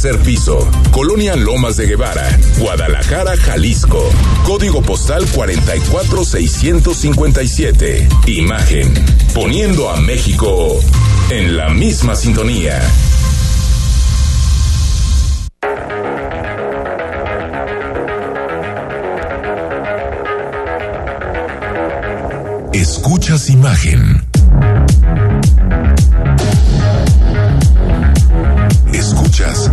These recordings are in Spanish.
tercer piso, Colonia Lomas de Guevara, Guadalajara, Jalisco. Código postal 44657. Imagen. Poniendo a México en la misma sintonía. Escuchas imagen. Escuchas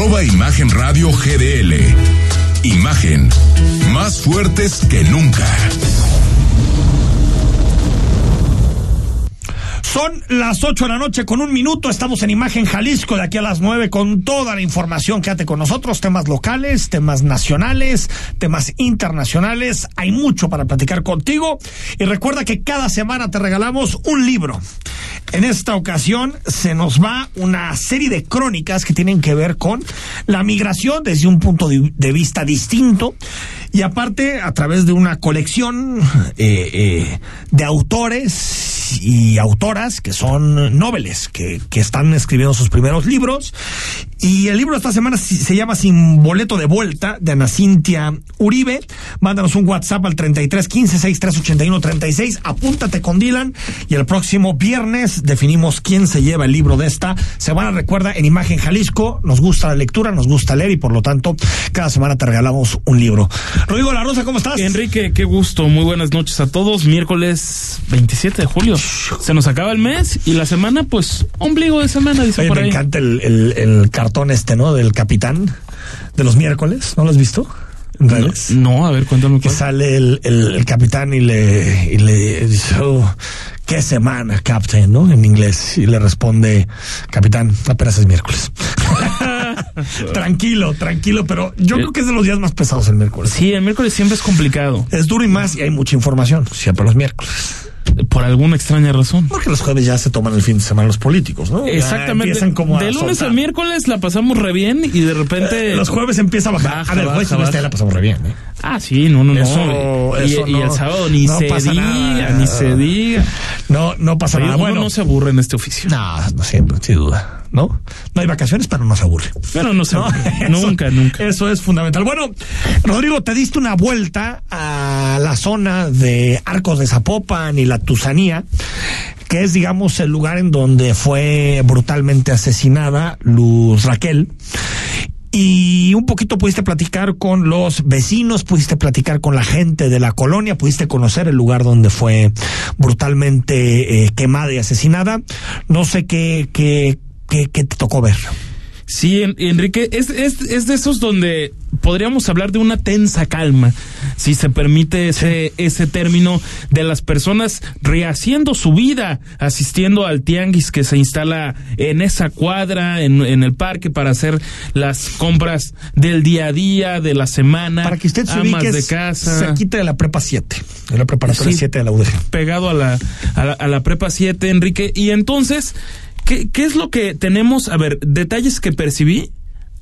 Imagen Radio GDL. Imagen, más fuertes que nunca. Son las 8 de la noche con un minuto. Estamos en Imagen Jalisco de aquí a las 9 con toda la información. Quédate con nosotros. Temas locales, temas nacionales, temas internacionales. Hay mucho para platicar contigo. Y recuerda que cada semana te regalamos un libro. En esta ocasión se nos va una serie de crónicas que tienen que ver con la migración desde un punto de vista distinto y aparte a través de una colección eh, eh, de autores y autoras que son noveles, que, que están escribiendo sus primeros libros. Y el libro de esta semana se llama Sin boleto de vuelta, de Ana Cintia Uribe. Mándanos un WhatsApp al 33 15 63 81 36. Apúntate con Dylan. Y el próximo viernes definimos quién se lleva el libro de esta semana. Recuerda, en Imagen Jalisco, nos gusta la lectura, nos gusta leer y por lo tanto, cada semana te regalamos un libro. Rodrigo La Rosa, ¿cómo estás? Enrique, qué gusto. Muy buenas noches a todos. Miércoles 27 de julio. Se nos acaba el mes y la semana, pues, ombligo de semana, dice Oye, por me ahí. encanta el, el, el cartón este, ¿no? Del capitán de los miércoles. ¿No lo has visto? En No, redes. no, a ver, cuéntame. que cuál. sale el, el, el capitán y le, y le dice, "Oh, ¿qué semana, captain? ¿no? En inglés. Y le responde, capitán, apenas es miércoles. tranquilo, tranquilo, pero yo creo que es de los días más pesados el miércoles. Sí, el miércoles siempre es complicado. Es duro y más y hay mucha información, siempre los miércoles. Por alguna extraña razón. Porque los jueves ya se toman el fin de semana los políticos, ¿no? Exactamente. empiezan como a de lunes soltar. al miércoles la pasamos re bien y de repente. Eh, Los jueves empieza a bajar. Baja, a ver, jueves baja, la pasamos re bien, ¿eh? Ah, sí, no, no, no. Eso- y, no- el sábado ni no se pasa diga, nada. ni se diga. No, no pasa nada. uno Bueno, no se aburre en este oficio. no, no siempre, sin duda, ¿no? No hay vacaciones, pero no se aburre. Pero no se ¿no? aburre. Eso- nunca, nunca. Eso es fundamental. Bueno, Rodrigo, te diste una vuelta a la zona de Arcos de Zapopan y la Tusanía, que es, digamos, el lugar en donde fue brutalmente asesinada Luz Raquel. Y un poquito pudiste platicar con los vecinos, pudiste platicar con la gente de la colonia, pudiste conocer el lugar donde fue brutalmente eh, quemada y asesinada. No sé qué, qué, qué, qué te tocó ver. Sí, En- Enrique, es, es, es de esos donde podríamos hablar de una tensa calma, si se permite ese, ese término, de las personas rehaciendo su vida, asistiendo al tianguis que se instala en esa cuadra, en, en el parque, para hacer las compras del día a día, de la semana, Para que usted se ubique, de casa. cerquita de la prepa 7, de la preparatoria Sí. 7 de la UDG. pegado a la, a la, a la prepa 7, Enrique. Y entonces, ¿qué, ¿qué es lo que tenemos? A ver, detalles que percibí.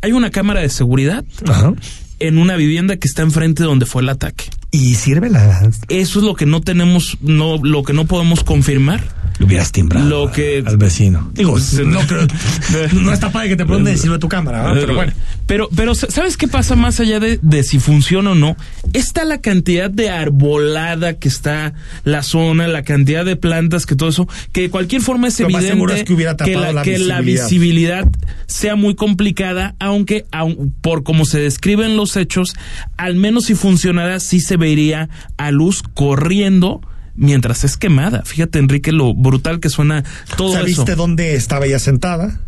Hay una cámara de seguridad Ajá. en una vivienda que está enfrente de donde fue el ataque. Y sirve la. Eso es lo que no tenemos, no, lo que no podemos confirmar. Le hubieras timbrado Lo que- al vecino. Digo, no creo. No está padre que te pregunten si sirve tu cámara, ¿verdad? pero bueno. Pero, pero, ¿sabes qué pasa más allá de, de si funciona o no? Está la cantidad de arbolada que está la zona, la cantidad de plantas, que todo eso, que de cualquier forma es Lo evidente es que hubiera la, la que la visibilidad. visibilidad sea muy complicada, aunque aun- por como se describen los hechos, al menos si funcionara, sí se vería a luz corriendo mientras es quemada. Fíjate, Enrique, lo brutal que suena todo eso. ¿Sabiste dónde estaba ella sentada?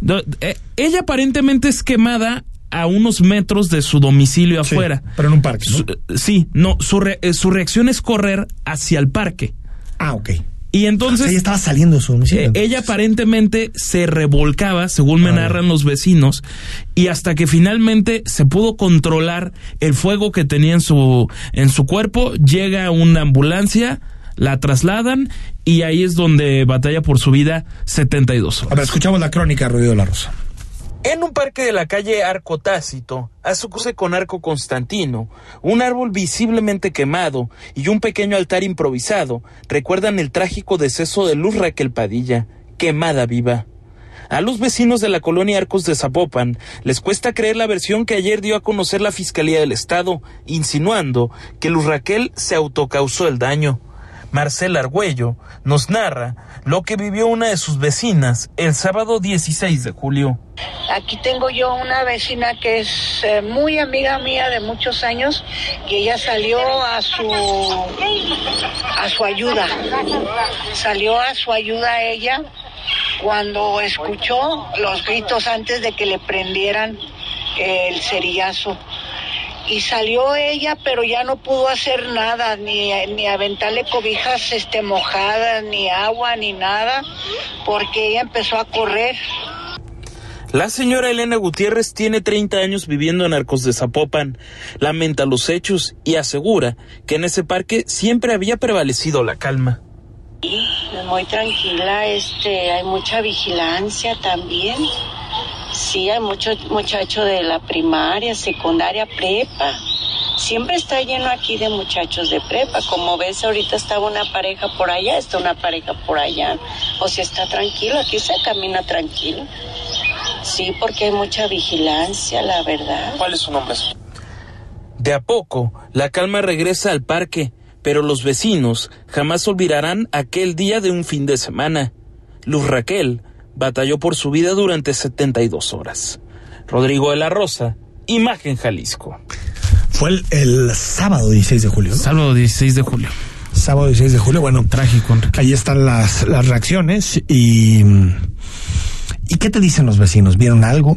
No, eh, ella aparentemente es quemada a unos metros de su domicilio Sí, afuera. pero en un parque, ¿no? Su- sí, no, su, re- eh, su reacción es correr hacia el parque. Ah, ok. Y entonces... ella estaba saliendo de su domicilio. Eh, ella aparentemente se revolcaba, según me narran los vecinos, y hasta que finalmente se pudo controlar el fuego que tenía en su, en su cuerpo, llega una ambulancia, la trasladan y ahí es donde batalla por su vida 72 horas. A ver, escuchamos la crónica, Ruido de la Rosa. En un parque de la calle Arco Tácito, a su cruce con Arco Constantino, un árbol visiblemente quemado y un pequeño altar improvisado recuerdan el trágico deceso de Luz Raquel Padilla, quemada viva. A los vecinos de la colonia Arcos de Zapopan les cuesta creer la versión que ayer dio a conocer la Fiscalía del Estado, insinuando que Luz Raquel se autocausó el daño. Marcela Argüello nos narra lo que vivió una de sus vecinas el sábado 16 de julio. Aquí tengo yo una vecina que es eh, muy amiga mía de muchos años y ella salió a su a su ayuda. Salió a su ayuda ella cuando escuchó los gritos antes de que le prendieran el cerillazo y salió ella, pero ya no pudo hacer nada, ni, ni aventarle cobijas este, mojadas, ni agua, ni nada, porque ella empezó a correr. La señora Elena Gutiérrez tiene 30 años viviendo en Arcos de Zapopan, lamenta los hechos y asegura que en ese parque siempre había prevalecido la calma. muy tranquila, este, hay mucha vigilancia también. Sí, hay muchos muchachos de la primaria, secundaria, prepa. Siempre está lleno aquí de muchachos de prepa. Como ves, ahorita estaba una pareja por allá, está una pareja por allá. O sea, está tranquilo, aquí se camina tranquilo. Sí, porque hay mucha vigilancia, la verdad. ¿Cuál es su nombre? De a poco, la calma regresa al parque, pero los vecinos jamás olvidarán aquel día de un fin de semana. Luz Raquel batalló por su vida durante 72 horas. Rodrigo de la Rosa, Imagen Jalisco. Fue el, sábado 16 de julio. Sábado 16 de julio. Sábado 16 de julio, bueno. Trágico, Ahí están las, las reacciones y... ¿Y qué te dicen los vecinos? ¿Vieron algo?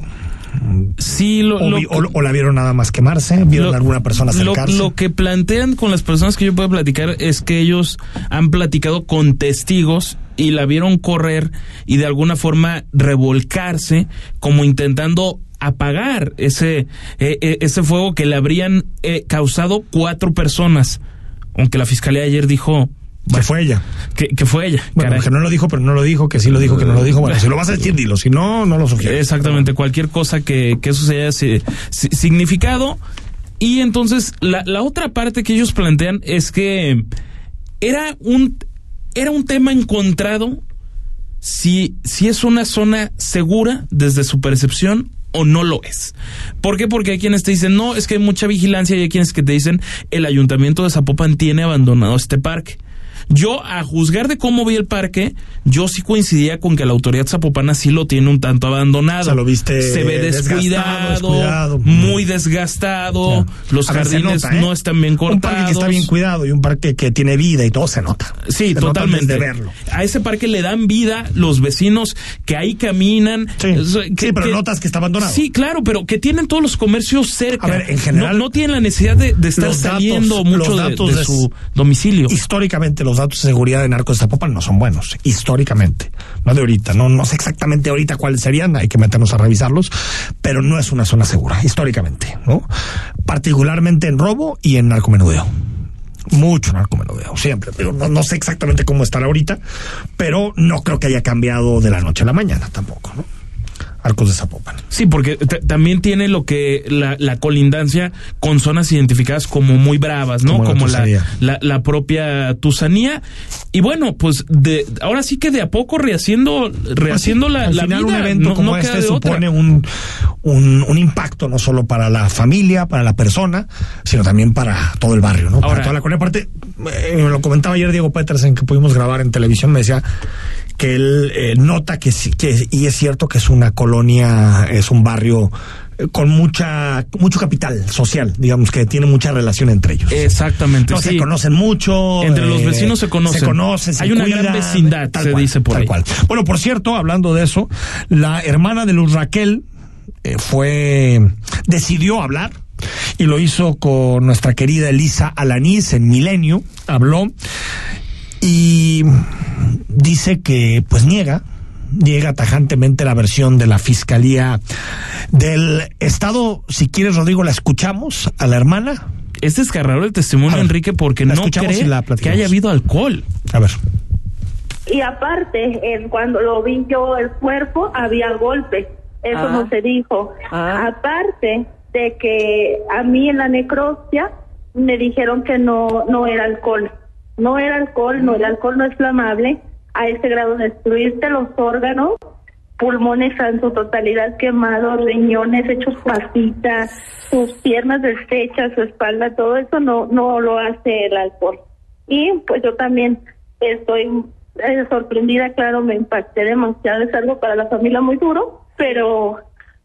Sí, lo, o, la vieron nada más quemarse, vieron alguna persona acercarse. Lo, que plantean con las personas que yo puedo platicar es que ellos han platicado con testigos y la vieron correr y de alguna forma revolcarse como intentando apagar ese, eh, eh, ese fuego que le habrían eh, causado cuatro personas. Aunque la fiscalía ayer dijo que fue ella. Que, fue ella. Bueno, que no lo dijo, pero no lo dijo, que sí lo dijo, que no lo dijo. Bueno, si lo vas a decir, dilo. Si no, no lo sugiero. Exactamente. Cualquier cosa que, que eso sea significado. Y entonces, la, la otra parte que ellos plantean es que era un, era un tema encontrado si, si es una zona segura desde su percepción o no lo es. ¿Por qué? Porque hay quienes te dicen, no, es que hay mucha vigilancia y hay quienes que te dicen, el ayuntamiento de Zapopan tiene abandonado este parque. Yo, a juzgar de cómo vi el parque, yo sí coincidía con que la autoridad zapopana sí lo tiene un tanto abandonado. lo viste se ve descuidado, muy desgastado, los jardines ¿eh? no están bien cortados. Un parque que está bien cuidado y un parque que tiene vida y todo se nota. Sí, totalmente. de verlo. A ese parque le dan vida los vecinos que ahí caminan. Sí, pero notas que está abandonado. Sí, claro, pero que tienen todos los comercios cerca. A ver, en general. No, tienen la necesidad de, estar saliendo mucho de, de su domicilio. Históricamente los datos de seguridad de Narcos de Zapopan no son buenos, históricamente, no de ahorita, no, no sé exactamente ahorita cuáles serían, hay que meternos a revisarlos, pero no es una zona segura, históricamente, ¿no? Particularmente en robo y en narcomenudeo mucho narcomenudeo, siempre. Pero no, no, sé exactamente cómo estará ahorita, pero no creo que haya cambiado de la noche a la mañana tampoco, ¿no? Arcos de Zapopan. Sí, porque también tiene lo que la, colindancia con zonas identificadas como muy bravas, ¿no? Como, la, la, propia Tusanía. Y bueno, pues de ahora sí que de a poco rehaciendo, rehaciendo pues la, vida. un evento como este supone un, un, impacto no solo para la familia, para la persona, sino también para todo el barrio, ¿no? para toda la colonia. Aparte, eh, me lo comentaba ayer Diego en que pudimos grabar en televisión, me decía que él eh, nota que, que, y es cierto que es una colonia, es un barrio eh, con mucha mucho capital social, digamos que tiene mucha relación entre ellos. Exactamente. No se conocen mucho. Entre los vecinos se conocen. Se conocen. Hay una gran vecindad, se dice por tal ahí. Cual. Bueno, por cierto, hablando de eso, la hermana de Luz Raquel eh, fue decidió hablar y lo hizo con nuestra querida Elisa Alanís en Milenio. Habló y dice que pues niega niega tajantemente la versión de la Fiscalía del Estado. Si quieres, Rodrigo, la escuchamos a la hermana. Es desgarrador el testimonio, ver, Enrique, porque no escuchamos cree que haya habido alcohol. A ver. Y aparte, cuando lo vi yo el cuerpo, había golpes. Eso Ah. no se dijo. Ah. Aparte de que a mí en la necropsia me dijeron que no, no era alcohol. No era alcohol, no, el alcohol no es flamable a ese grado de destruirte los órganos, pulmones en su totalidad quemados, riñones hechos pasitas, sus piernas deshechas, su espalda, todo eso no, no lo hace el alcohol. Y pues yo también estoy eh, sorprendida, claro, me impacté demasiado, es algo para la familia muy duro, pero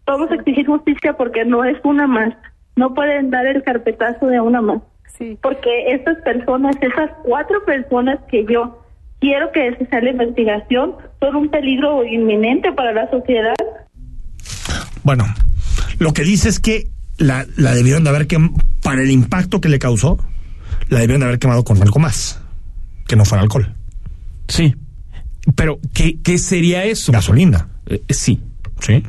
vamos a exigir justicia porque no es una más, no pueden dar el carpetazo de una más, Sí. porque estas personas, esas cuatro personas que yo quiero que se salga investigación, son un peligro inminente para la sociedad. Bueno, lo que dice es que la, la debieron de haber quemado, para el impacto que le causó, la debieron de haber quemado con algo más, que no fuera alcohol. Sí. Pero, ¿qué, qué sería eso? Gasolina. Eh, sí. Sí.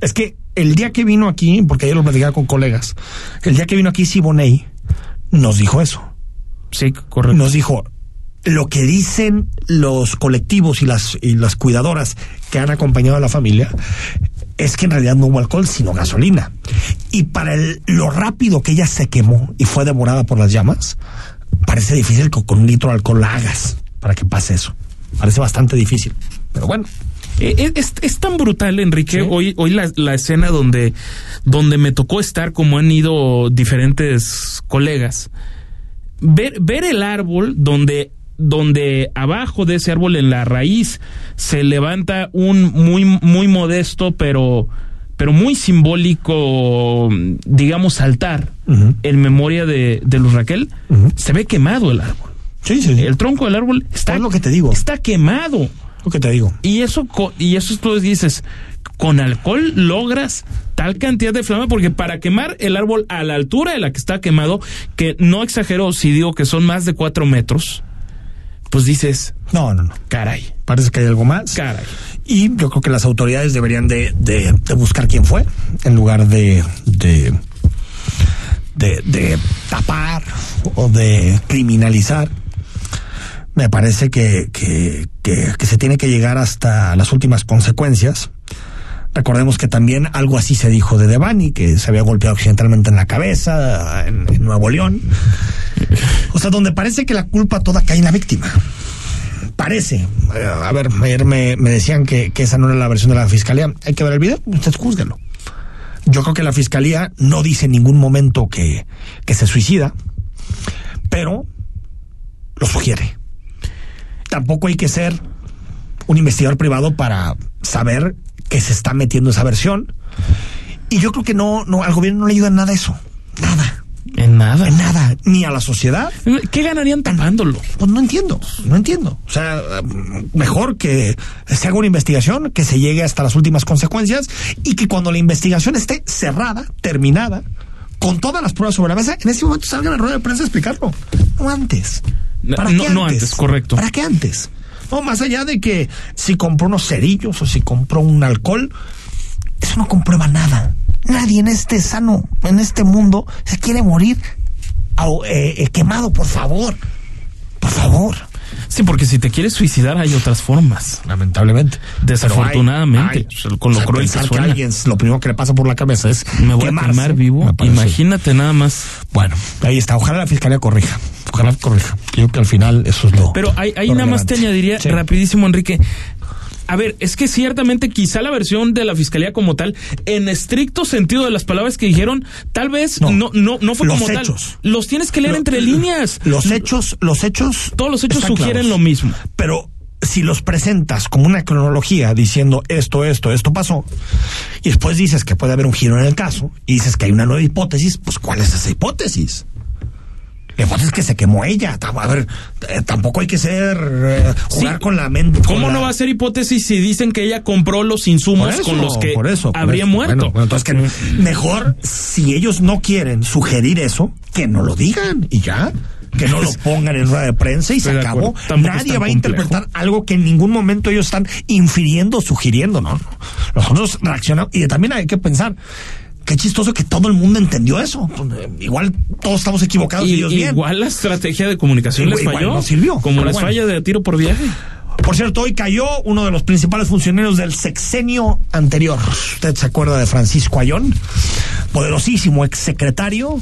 Es que el día que vino aquí, porque ayer lo platicaba con colegas, el día que vino aquí Siboney nos dijo eso. Sí, correcto. Nos dijo lo que dicen los colectivos y las y las cuidadoras que han acompañado a la familia es que en realidad no hubo alcohol sino gasolina. Y para el- lo rápido que ella se quemó y fue devorada por las llamas parece difícil que con un litro de alcohol la hagas para que pase eso. Parece bastante difícil pero bueno. Eh, Es, es tan brutal, Enrique, Sí. hoy, hoy la, la escena donde, donde me tocó estar, como han ido diferentes colegas, ver, ver el árbol donde, donde abajo de ese árbol, en la raíz, se levanta un muy, muy modesto, pero, pero muy simbólico, digamos, altar en memoria de, de Luz Raquel, se ve quemado el árbol. sí sí, El tronco del árbol está, Es lo que te digo. está quemado. lo que te digo Y eso, y eso tú dices, con alcohol logras tal cantidad de flama, porque para quemar el árbol a la altura de la que está quemado, que no exagero si digo que son más de cuatro metros, pues dices, no no no caray, parece que hay algo más caray. Y yo creo que las autoridades deberían de, de- de buscar quién fue, en lugar de, de, de, de tapar o de criminalizar. Me parece que, que, que, que se tiene que llegar hasta las últimas consecuencias. Recordemos que también algo así se dijo de Devani, que se había golpeado accidentalmente en la cabeza en, Nuevo León. O sea, donde parece que la culpa toda cae en la víctima parece. Eh, A ver, ayer me, decían que, esa no era la versión de la fiscalía. Hay que ver el video, usted júzguelo. Yo creo que la fiscalía no dice en ningún momento que se suicida, pero lo sugiere. Tampoco hay que ser un investigador privado para saber que se está metiendo esa versión. Y yo creo que no, no, al gobierno no le ayuda en nada eso. Nada. En nada. En nada. Ni a la sociedad, ¿Qué ganarían tapándolo? pues no entiendo, no entiendo. O sea, mejor que se haga una investigación, que se llegue hasta las últimas consecuencias y que cuando la investigación esté cerrada, terminada, con todas las pruebas sobre la mesa, en ese momento salgan a rueda de prensa a explicarlo. No antes. ¿Para No- qué no antes, correcto. ¿Para qué antes? No, más allá de que si compró unos cerillos o si compró un alcohol, eso no comprueba nada. Nadie en este sano, en este mundo, se quiere morir au- eh, eh, quemado, por favor. Por favor. Sí, porque si te quieres suicidar hay otras formas. Lamentablemente. Desafortunadamente, con lo cruel que pensar que suena. alguien lo primero que le pasa por la cabeza es Me voy quemarse, a quemar vivo. Imagínate nada más. Bueno, ahí está. Ojalá la fiscalía corrija. Ojalá corrija. Yo creo que al final eso es lo. Pero ahí, ahí lo nada más te añadiría Sí. rapidísimo, Enrique. A ver, es que ciertamente quizá la versión de la fiscalía como tal, en estricto sentido de las palabras que dijeron, tal vez no, No. no, no, fue Los como hechos. tal. Los tienes que leer Lo- entre líneas. Los hechos, los hechos. Todos los hechos sugieren claros. lo mismo. Pero si los presentas como una cronología diciendo esto, esto, esto pasó, y después dices que puede haber un giro en el caso, y dices que hay una nueva hipótesis, pues ¿cuál es esa hipótesis? La hipótesis es que se quemó ella. A ver, eh, tampoco hay que ser eh, jugar Sí. con la mente. ¿Cómo la- no va a ser hipótesis si dicen que ella compró los insumos eso, con los que por eso, por habría eso. muerto? Bueno, bueno, entonces que mejor, si ellos no quieren sugerir eso, que no lo digan y ya. que no lo pongan en rueda de prensa y se Estoy acabó. Nadie va a complejo. interpretar algo que en ningún momento ellos están infiriendo, sugiriendo, no. no. Nosotros reaccionamos y también hay que pensar. Qué chistoso que todo el mundo entendió eso. Igual todos estamos equivocados y, Y- ellos bien. igual la estrategia de comunicación Igual- les igual falló. no sirvió, Como les bueno. falla de tiro por viaje. Por cierto, hoy cayó uno de los principales funcionarios del sexenio anterior. Usted se acuerda de Francisco Ayón, poderosísimo exsecretario,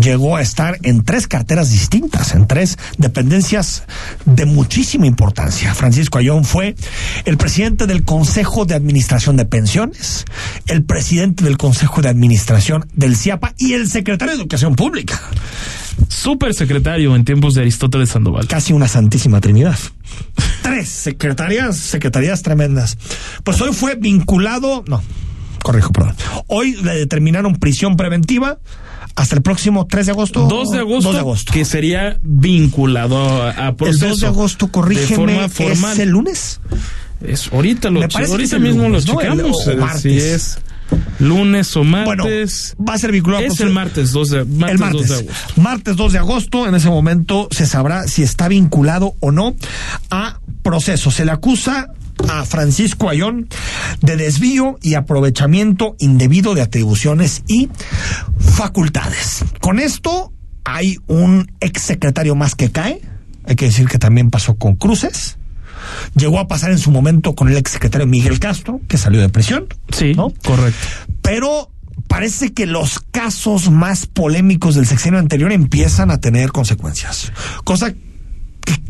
llegó a estar en tres carteras distintas, en tres dependencias de muchísima importancia. Francisco Ayón fue el presidente del Consejo de Administración de Pensiones, el presidente del Consejo de Administración del CIAPA y el secretario de Educación Pública. Super secretario en tiempos de Aristóteles Sandoval. casi una santísima trinidad. Tres secretarías, secretarías tremendas. Pues hoy fue vinculado, no, corrijo, perdón. Hoy le determinaron prisión preventiva hasta el próximo 3 de agosto. 2 de agosto, 2 de agosto. que sería vinculado a, a el proceso. 2 de agosto, de corrígeme, forma formal. ¿es el lunes? Es- ahorita lo Me parece ahorita mismo lunes, lo ¿no? El- checamos. o martes. Si es lunes o Bueno, martes. va a ser vinculado a es el martes 2 de, martes el 2 martes. de agosto. Martes 2 de agosto, en ese momento se sabrá si está vinculado o no a proceso. Se le acusa a Francisco Ayón de desvío y aprovechamiento indebido de atribuciones y facultades. Con esto hay un exsecretario más que cae. Hay que decir que también pasó con Cruces. Llegó a pasar en su momento con el exsecretario Miguel Castro, que salió de prisión. Sí, ¿no? correcto. pero parece que los casos más polémicos del sexenio anterior empiezan a tener consecuencias. Cosa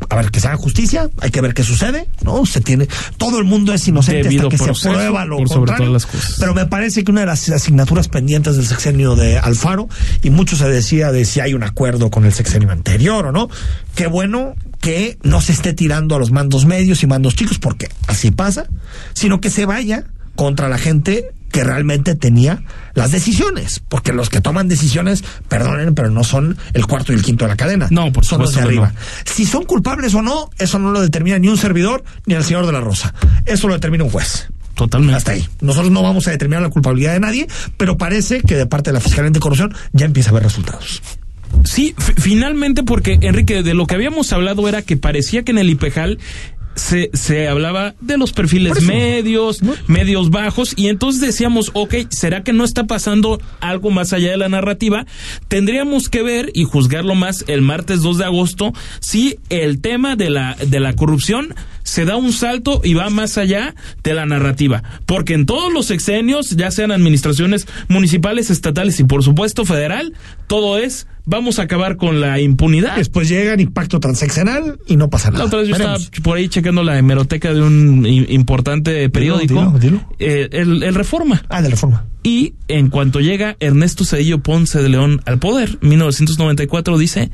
a ver, que se haga justicia, hay que ver qué sucede, ¿no? Se tiene, todo el mundo es inocente Debido hasta que proceso, se prueba lo por sobre todas las cosas. Pero me parece que una de las asignaturas pendientes del sexenio de Alfaro, y mucho se decía de si hay un acuerdo con el sexenio anterior o no, qué bueno que no se esté tirando a los mandos medios y mandos chicos, porque así pasa, sino que se vaya contra la gente que realmente tenía las decisiones, porque los que toman decisiones, perdonen, pero no son el cuarto y el quinto de la cadena. No, por son los de supuesto arriba. no. Si son culpables o no, eso no lo determina ni un servidor ni el señor de la Rosa. Eso lo determina un juez. Totalmente. Hasta ahí. Nosotros no vamos a determinar la culpabilidad de nadie, pero parece que de parte de la Fiscalía Anticorrupción ya empieza a haber resultados. Sí, fi- finalmente, porque Enrique, de lo que habíamos hablado era que parecía que en el IPEJAL se, se hablaba de los perfiles medios, medios bajos, y entonces decíamos, ok, ¿será que no está pasando algo más allá de la narrativa? Tendríamos que ver y juzgarlo más el martes 2 de agosto si el tema de la, de la corrupción se da un salto y va más allá de la narrativa. Porque en todos los sexenios, ya sean administraciones municipales, estatales y por supuesto federal, todo es vamos a acabar con la impunidad. Después llegan impacto transeccional y no pasa La nada. otra vez yo Veremos. estaba por ahí checando la hemeroteca de un importante periódico, dilo, dilo. eh, el, el Reforma. Ah, de la reforma. Y en cuanto llega Ernesto Cedillo Ponce de León al poder, 1994, dice,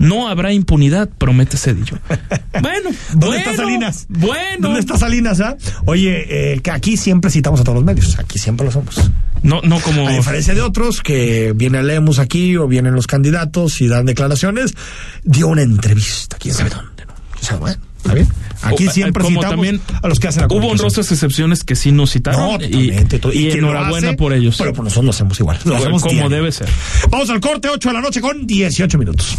no habrá impunidad, promete Cedillo. Bueno, ¿Dónde bueno, está Salinas? Bueno. ¿Dónde está Salinas? ah? Oye, eh, que aquí siempre citamos a todos los medios. Aquí siempre lo somos. No, no como... A diferencia de otros que viene Lemus aquí o vienen los candidatos y dan declaraciones, dio una entrevista, quién sabe dónde. ¿no? O sea, bueno, está bien. Aquí O- siempre como citamos también a los que hacen la Hubo honrosas excepciones que sí nos citaron. No, y- enhorabuena hace, por ellos. Pero pues nosotros lo hacemos igual. Lo hacemos como diario. debe ser. Vamos al corte, 8 de la noche con 18 minutos.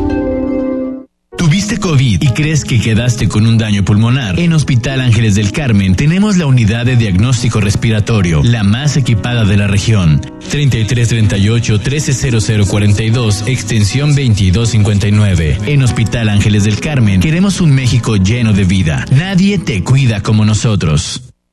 ¿Tuviste COVID y crees que quedaste con un daño pulmonar? En Hospital Ángeles del Carmen tenemos la unidad de diagnóstico respiratorio, la más equipada de la región. 3338-130042, extensión 2259. En Hospital Ángeles del Carmen queremos un México lleno de vida. Nadie te cuida como nosotros.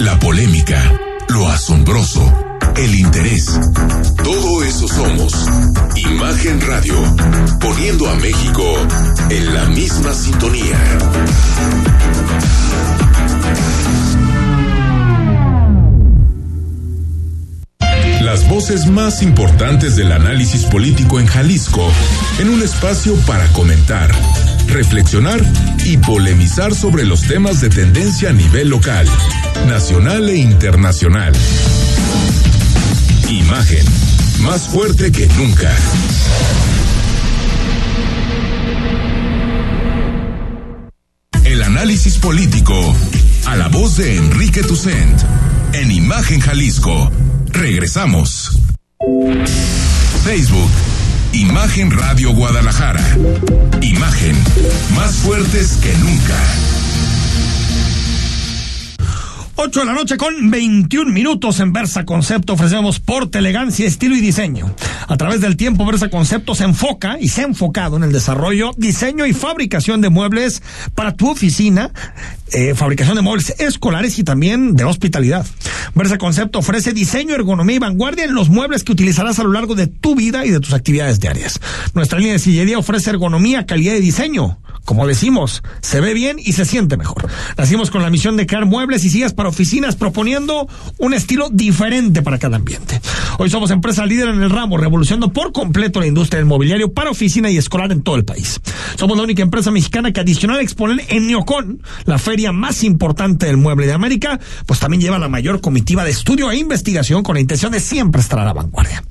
la polémica, lo asombroso, el interés. Todo eso somos. Imagen Radio, poniendo a México en la misma sintonía. Las voces más importantes del análisis político en Jalisco, en un espacio para comentar, reflexionar y polemizar sobre los temas de tendencia a nivel local, nacional e internacional. Imagen, más fuerte que nunca. El análisis político, a la voz de Enrique Tucent, en Imagen Jalisco. Regresamos. Facebook Imagen Radio Guadalajara. Imagen más fuertes que nunca. 8 de la noche con 21 minutos en Versa Concepto ofrecemos porte, elegancia, estilo y diseño. A través del tiempo Versa Concepto se enfoca y se ha enfocado en el desarrollo, diseño y fabricación de muebles para tu oficina, eh, fabricación de muebles escolares y también de hospitalidad. Versa Concepto ofrece diseño, ergonomía y vanguardia en los muebles que utilizarás a lo largo de tu vida y de tus actividades diarias. Nuestra línea de sillería ofrece ergonomía, calidad y diseño como decimos, se ve bien y se siente mejor. Nacimos con la misión de crear muebles y sillas para oficinas proponiendo un estilo diferente para cada ambiente. Hoy somos empresa líder en el ramo, revolucionando por completo la industria del mobiliario para oficina y escolar en todo el país. Somos la única empresa mexicana que adicional a exponer en Neocon, la feria más importante del mueble de América, pues también lleva la mayor comitiva de estudio e investigación con la intención de siempre estar a la vanguardia.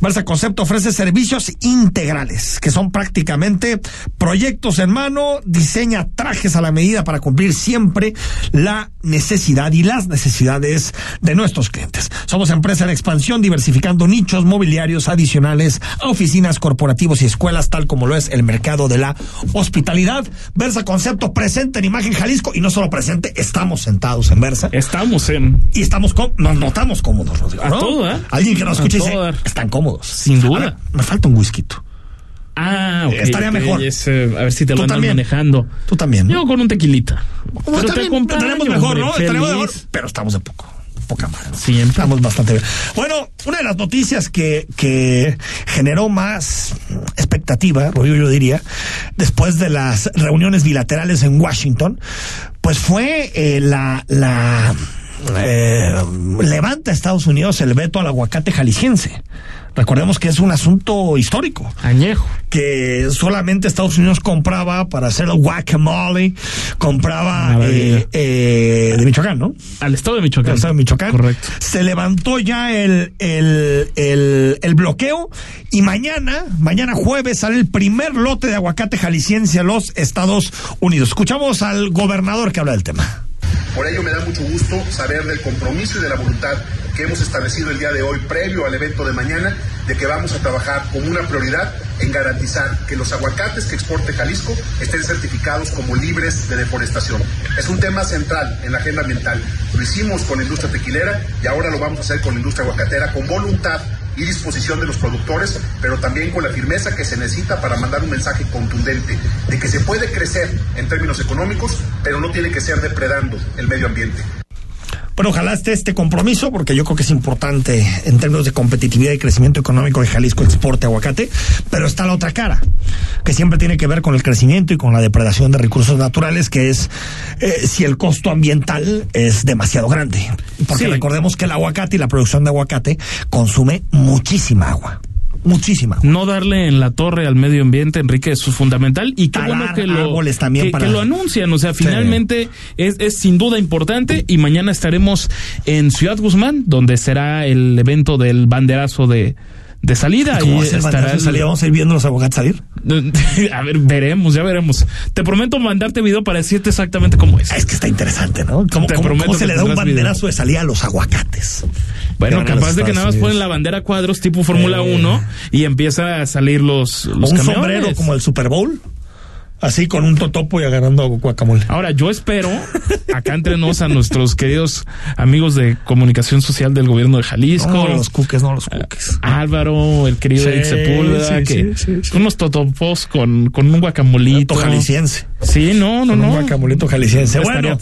Versa Concepto ofrece servicios integrales, que son prácticamente proyectos en mano diseña trajes a la medida para cumplir siempre la necesidad y las necesidades de nuestros clientes. Somos empresa en expansión, diversificando nichos mobiliarios adicionales a oficinas, corporativos y escuelas, tal como lo es el mercado de la hospitalidad. Versa Concepto presente en Imagen Jalisco y no solo presente, estamos sentados en Versa. Estamos en. Y estamos nos notamos cómodos, Rodrigo. A todo, ¿eh? Alguien que nos escuche dice, están cómodos. Sin duda. me falta un whisky. Ah, ok. Estaría mejor. Es, eh, a ver si te lo andan manejando. Tú también. Yo con un tequilita. Pero te Estaremos mejor, ¿no? Estaremos mejor. Pero estamos de poco. Poca madre. Siempre. Estamos bastante bien. Bueno, una de las noticias que, que generó más expectativa, yo, diría, después de las reuniones bilaterales en Washington, pues fue eh, la, la eh, levanta Estados Unidos el veto al aguacate jalisciense. Recordemos que es un asunto histórico. Añejo. Que solamente Estados Unidos compraba para hacer el guacamole, compraba eh, eh, de Michoacán, ¿no? Al estado de Michoacán. Al estado de Michoacán. Correcto. Se levantó ya el, el, el, el bloqueo y mañana, mañana jueves, sale el primer lote de aguacate jalisciense a los Estados Unidos. Escuchamos al gobernador que habla del tema. Por ello me da mucho gusto saber del compromiso y de la voluntad que hemos establecido el día de hoy previo al evento de mañana de que vamos a trabajar como una prioridad en garantizar que los aguacates que exporte Jalisco estén certificados como libres de deforestación. Es un tema central en la agenda ambiental. Lo hicimos con la industria tequilera y ahora lo vamos a hacer con la industria aguacatera con voluntad y disposición de los productores, pero también con la firmeza que se necesita para mandar un mensaje contundente de que se puede crecer en términos económicos, pero no tiene que ser depredando el medio ambiente. Bueno, ojalá esté este compromiso, porque yo creo que es importante en términos de competitividad y crecimiento económico de Jalisco exporte aguacate, pero está la otra cara, que siempre tiene que ver con el crecimiento y con la depredación de recursos naturales, que es eh, si el costo ambiental es demasiado grande. Porque Sí. recordemos que el aguacate y la producción de aguacate consume muchísima agua. Muchísima. No darle en la torre al medio ambiente, Enrique, eso es fundamental. Y qué Talar bueno que lo, también que, para- que lo anuncian. O sea, finalmente es, es sin duda importante. Y mañana estaremos en Ciudad Guzmán, donde será el evento del banderazo de, de salida. ¿Cómo y el salida? ¿Vamos a ir viendo los aguacates salir? a ver, veremos, ya veremos. Te prometo mandarte video para decirte exactamente cómo es. Es que está interesante, ¿no? ¿Cómo, Te cómo- prometo cómo se le da un banderazo video. de salida a los aguacates? Bueno, capaz de que nada más ponen la bandera a cuadros tipo Fórmula 1 y empieza a salir los, los un camiones. sombrero como el Super Bowl. Así con un totopo y agarrando guacamole. Ahora, yo espero, acá entre nos, a nuestros queridos amigos de comunicación social del gobierno de Jalisco. No, los cuques, no los cuques. Álvaro, el querido Sí, Eric Sepúlveda, sí, que sí, unos totopos con, con un guacamolito. jalisciense. Sí, no, no, Con no. un guacamolito jalisciense. Bueno,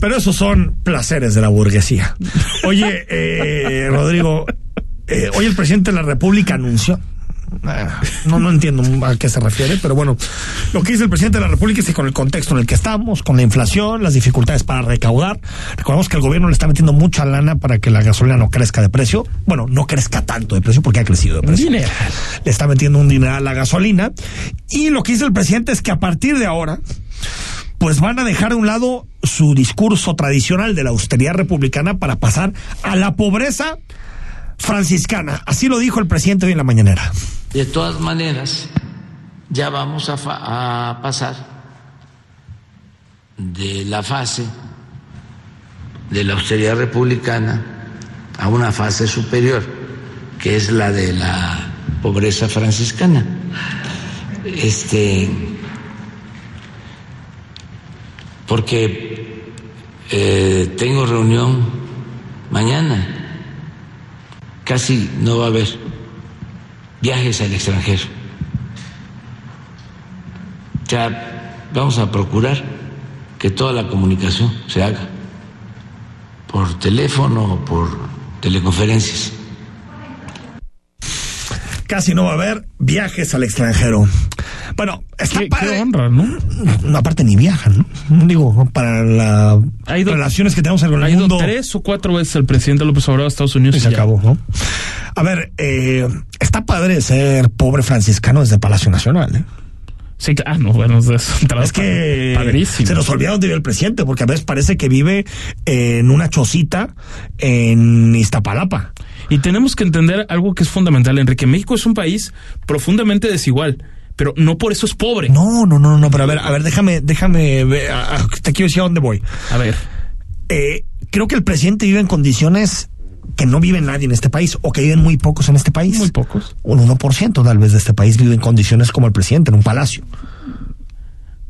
pero esos son placeres de la burguesía. Oye, eh, Rodrigo, eh, hoy el presidente de la República anunció. No, no entiendo a qué se refiere, pero bueno, lo que dice el presidente de la República es que con el contexto en el que estamos, con la inflación, las dificultades para recaudar, recordemos que el gobierno le está metiendo mucha lana para que la gasolina no crezca de precio. Bueno, no crezca tanto de precio porque ha crecido de precio. Dinero. Le está metiendo un dinero a la gasolina. Y lo que dice el presidente es que a partir de ahora, pues van a dejar de un lado su discurso tradicional de la austeridad republicana para pasar a la pobreza franciscana. Así lo dijo el presidente hoy en la mañanera. De todas maneras, ya vamos a, pasar de la fase de la austeridad republicana a una fase superior, que es la de la pobreza franciscana. Este, porque eh, tengo reunión mañana, casi no va a haber viajes al extranjero. Ya vamos a procurar que toda la comunicación se haga por teléfono o por teleconferencias. Casi no va a haber viajes al extranjero. Bueno, está Qué, padre. qué honra, ¿no? No, aparte ni viajan, ¿no? Digo, para las ido- relaciones que tenemos en el Ha ido mundo. tres o cuatro veces el presidente López Obrador a Estados Unidos Y y se ya. acabó, ¿no? A ver, eh, está padre ser pobre franciscano desde Palacio Nacional, ¿eh? Sí, claro, no, bueno, es, Es que padrísimo. se nos olvida dónde vive el presidente, porque a veces parece que vive en una chocita en Iztapalapa. Y tenemos que entender algo que es fundamental, Enrique. México es un país profundamente desigual, pero no por eso es pobre. No, no, no, no, pero a ver, a ver, déjame, déjame, ver, a- a- te quiero decir a dónde voy. A ver, Eh, creo que el presidente vive en condiciones que no vive nadie en este país, o que viven muy pocos en este país. muy pocos. Un 1% tal vez de este país vive en condiciones como el presidente, en un palacio.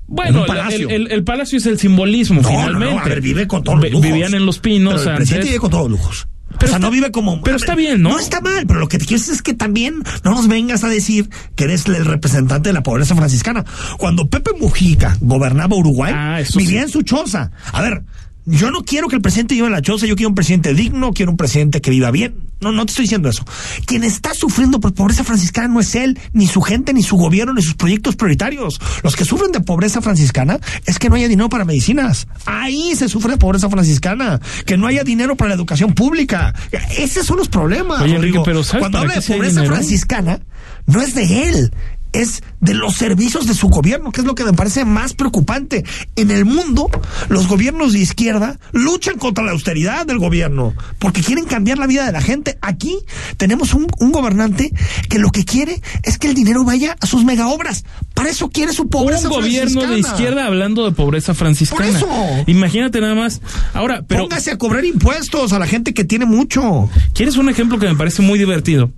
Bueno, el, palacio. el- el palacio es el simbolismo, No, no, finalmente. no, a ver, vive con todos los lujos. Vivían en los pinos Pero el antes. presidente vive con todos los lujos. Pero o sea, está- no vive como. pero está bien, ¿no? No está mal, pero lo que te quiero decir es que también no nos vengas a decir que eres el representante de la pobreza franciscana. Cuando Pepe Mujica gobernaba Uruguay, Ah, vivía sí. en su choza. A ver, yo no quiero que el presidente en la choza, yo quiero un presidente digno, quiero un presidente que viva bien. No, no te estoy diciendo eso. Quien está sufriendo por pobreza franciscana no es él, ni su gente, ni su gobierno, ni sus proyectos prioritarios. Los que sufren de pobreza franciscana es que no haya dinero para medicinas. Ahí se sufre de pobreza franciscana. Que no haya dinero para la educación pública. Esos son los problemas. Oye, Enrique, Rodrigo. pero ¿sabes Cuando habla de pobreza franciscana, no es de él. Es de los servicios de su gobierno, que es lo que me parece más preocupante. En el mundo, los gobiernos de izquierda luchan contra la austeridad del gobierno, porque quieren cambiar la vida de la gente. Aquí tenemos un, un gobernante que lo que quiere es que el dinero vaya a sus mega obras. Para eso quiere su pobreza un gobierno de izquierda hablando de pobreza franciscana. Por eso. Imagínate nada más. Ahora, pero Póngase a cobrar impuestos a la gente que tiene mucho. ¿quieres un ejemplo que me parece muy divertido?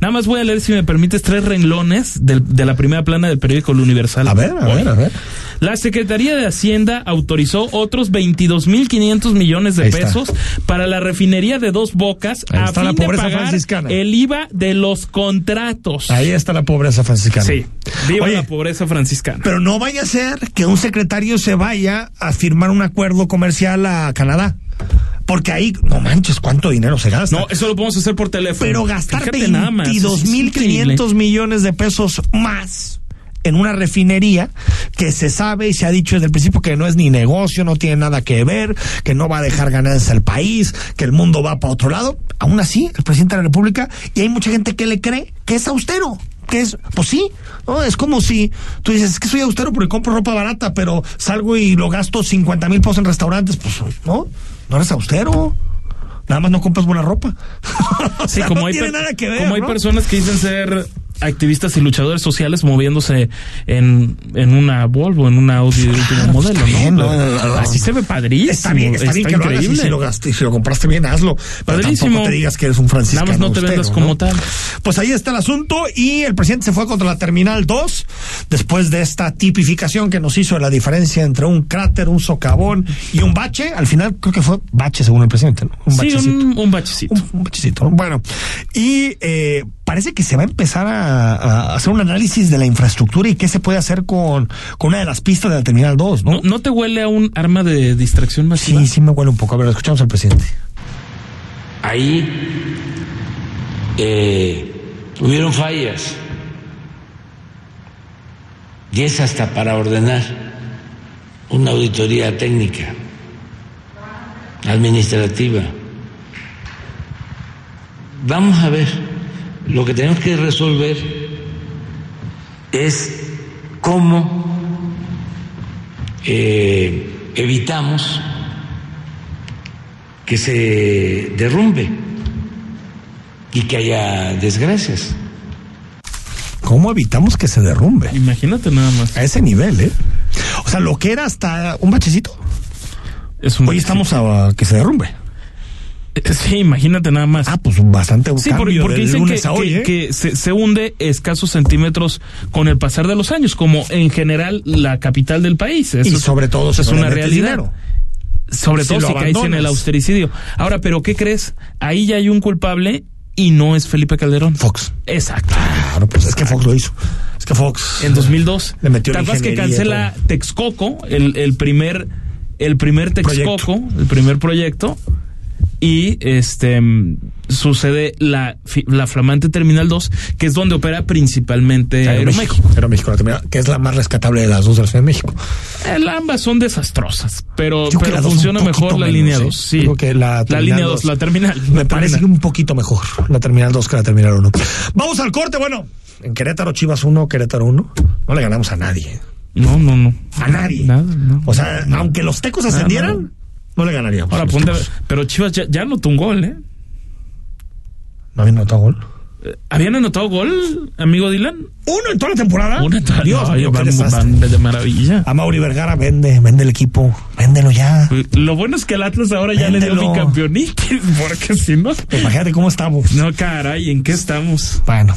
Nada más voy a leer, si me permites, tres renglones del- de, la primera plana del periódico El Universal. A ver, a Hoy. ver, a ver. La Secretaría de Hacienda autorizó otros 22.500 millones de Ahí está. pesos para la refinería de Dos Bocas Ahí a está la fin de pobreza pagar franciscana. el IVA de los contratos. Ahí está la pobreza franciscana. Sí, viva Oye, la pobreza franciscana. Pero no vaya a ser que un secretario se vaya a firmar un acuerdo comercial a Canadá. Porque ahí, no manches, cuánto dinero se gasta. No, eso lo podemos hacer por teléfono. pero gastar Fíjate nada más, eso es 22.500 millones de pesos más en una refinería que se sabe y se ha dicho desde el principio que no es ni negocio, no tiene nada que ver, que no va a dejar ganancias al país, que el mundo va para otro lado. Aún así, el presidente de la República, y hay mucha gente que le cree que es austero. Que es, pues sí, ¿no? es como si tú dices, es que soy austero porque compro ropa barata, pero salgo y lo gasto 50 mil pesos en restaurantes, pues no, no eres austero. Nada más no compras buena ropa. sí, como no hay tiene nada que ver. Como hay personas que dicen ser activistas y luchadores sociales moviéndose en, en una Volvo, en una Audi de último modelo, ¿no? Así se ve padrísimo. Está bien, está, bien que increíble. Lo hagas y si lo, gasté, si lo compraste bien, hazlo. Padrísimo. Pero te digas que eres un franciscano. Nada más no te austero, vendas como tal. Pues ahí está el asunto y el presidente se fue contra la Terminal 2 después de esta tipificación que nos hizo de la diferencia entre un cráter, un socavón y un bache. Al final creo que fue bache según el presidente, ¿no? Un sí, bachecito. Un, un bachecito. Un, un bachecito. ¿no? Bueno, y eh, parece que se va a empezar a, a, hacer un análisis de la infraestructura y qué se puede hacer con, con una de las pistas de la Terminal 2, ¿no? ¿no? ¿No te huele a un arma de distracción masiva? Sí, sí me huele un poco. A ver, escuchamos al presidente. Ahí eh, hubieron fallas y es hasta para ordenar una auditoría técnica, administrativa. Vamos a ver, lo que tenemos que resolver es cómo eh, evitamos que se derrumbe y que haya desgracias. ¿Cómo evitamos que se derrumbe? Imagínate nada más. A ese nivel, ¿eh? O sea, lo que era hasta un bachecito. Es un Hoy estamos a, a que se derrumbe. Sí, imagínate nada más. Ah, pues bastante Sí, porque, porque dicen que, hoy, ¿eh? que se, se, hunde escasos centímetros con el pasar de los años, como en general la capital del país. Eso y es, sobre todo es una realidad. Dinero. Sobre todo si, caes en el austericidio. Ahora, pero ¿qué crees? Ahí ya hay un culpable y no es Felipe Calderón. Fox. Exacto. Claro, pues es que Fox lo hizo. Es que Fox. En 2002. Le metió ¿Te acuerdas que cancela Texcoco, el, el primer, el primer Texcoco, proyecto. el primer proyecto? Y este sucede la, la flamante Terminal 2, que es donde opera principalmente Aeroméxico. Aeroméxico, que es la más rescatable de las dos de la Ciudad de México. El, ambas son desastrosas, pero, pero funciona mejor la línea 2. Sí. Digo que la, la línea 2, la terminal. Me la parece terminal. un poquito mejor la Terminal 2 que la Terminal 1. Vamos al corte, bueno, en Querétaro Chivas 1, Querétaro 1, no le ganamos a nadie. No, no, no. A nadie. Nada, no, o sea, no. aunque los tecos ascendieran, no, le ganaríamos. Ahora, ponte, pero Chivas ya, ya anotó un gol, ¿eh? ¿No habían anotado gol? ¿Habían anotado gol, amigo Dylan? ¿Uno en toda la temporada? Uno en toda Dios no, mío, van, qué van de maravilla. A Mauri Vergara vende, vende el equipo. Véndelo ya. Lo bueno es que el Atlas ahora ya Véndelo. le dio bicampeonitis, porque si no... Imagínate cómo estamos. No, caray, ¿en qué estamos? Bueno.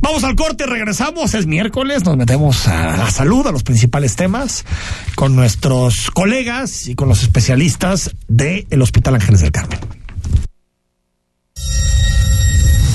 Vamos al corte, regresamos, es miércoles, nos metemos a la salud, a los principales temas, con nuestros colegas y con los especialistas del el Hospital Ángeles del Carmen.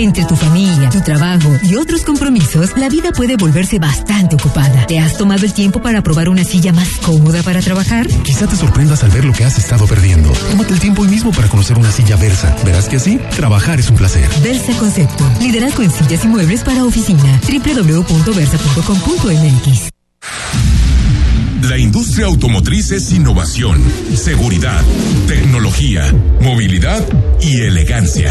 Entre tu familia, tu trabajo y otros compromisos, la vida puede volverse bastante ocupada. ¿Te has tomado el tiempo para probar una silla más cómoda para trabajar? Quizá te sorprendas al ver lo que has estado perdiendo. Tómate el tiempo hoy mismo para conocer una silla Versa. Verás que así, trabajar es un placer. Versa Concepto. Liderazgo en sillas y muebles para oficina. www.versa.com.mx. La industria automotriz es innovación, seguridad, tecnología, movilidad y elegancia.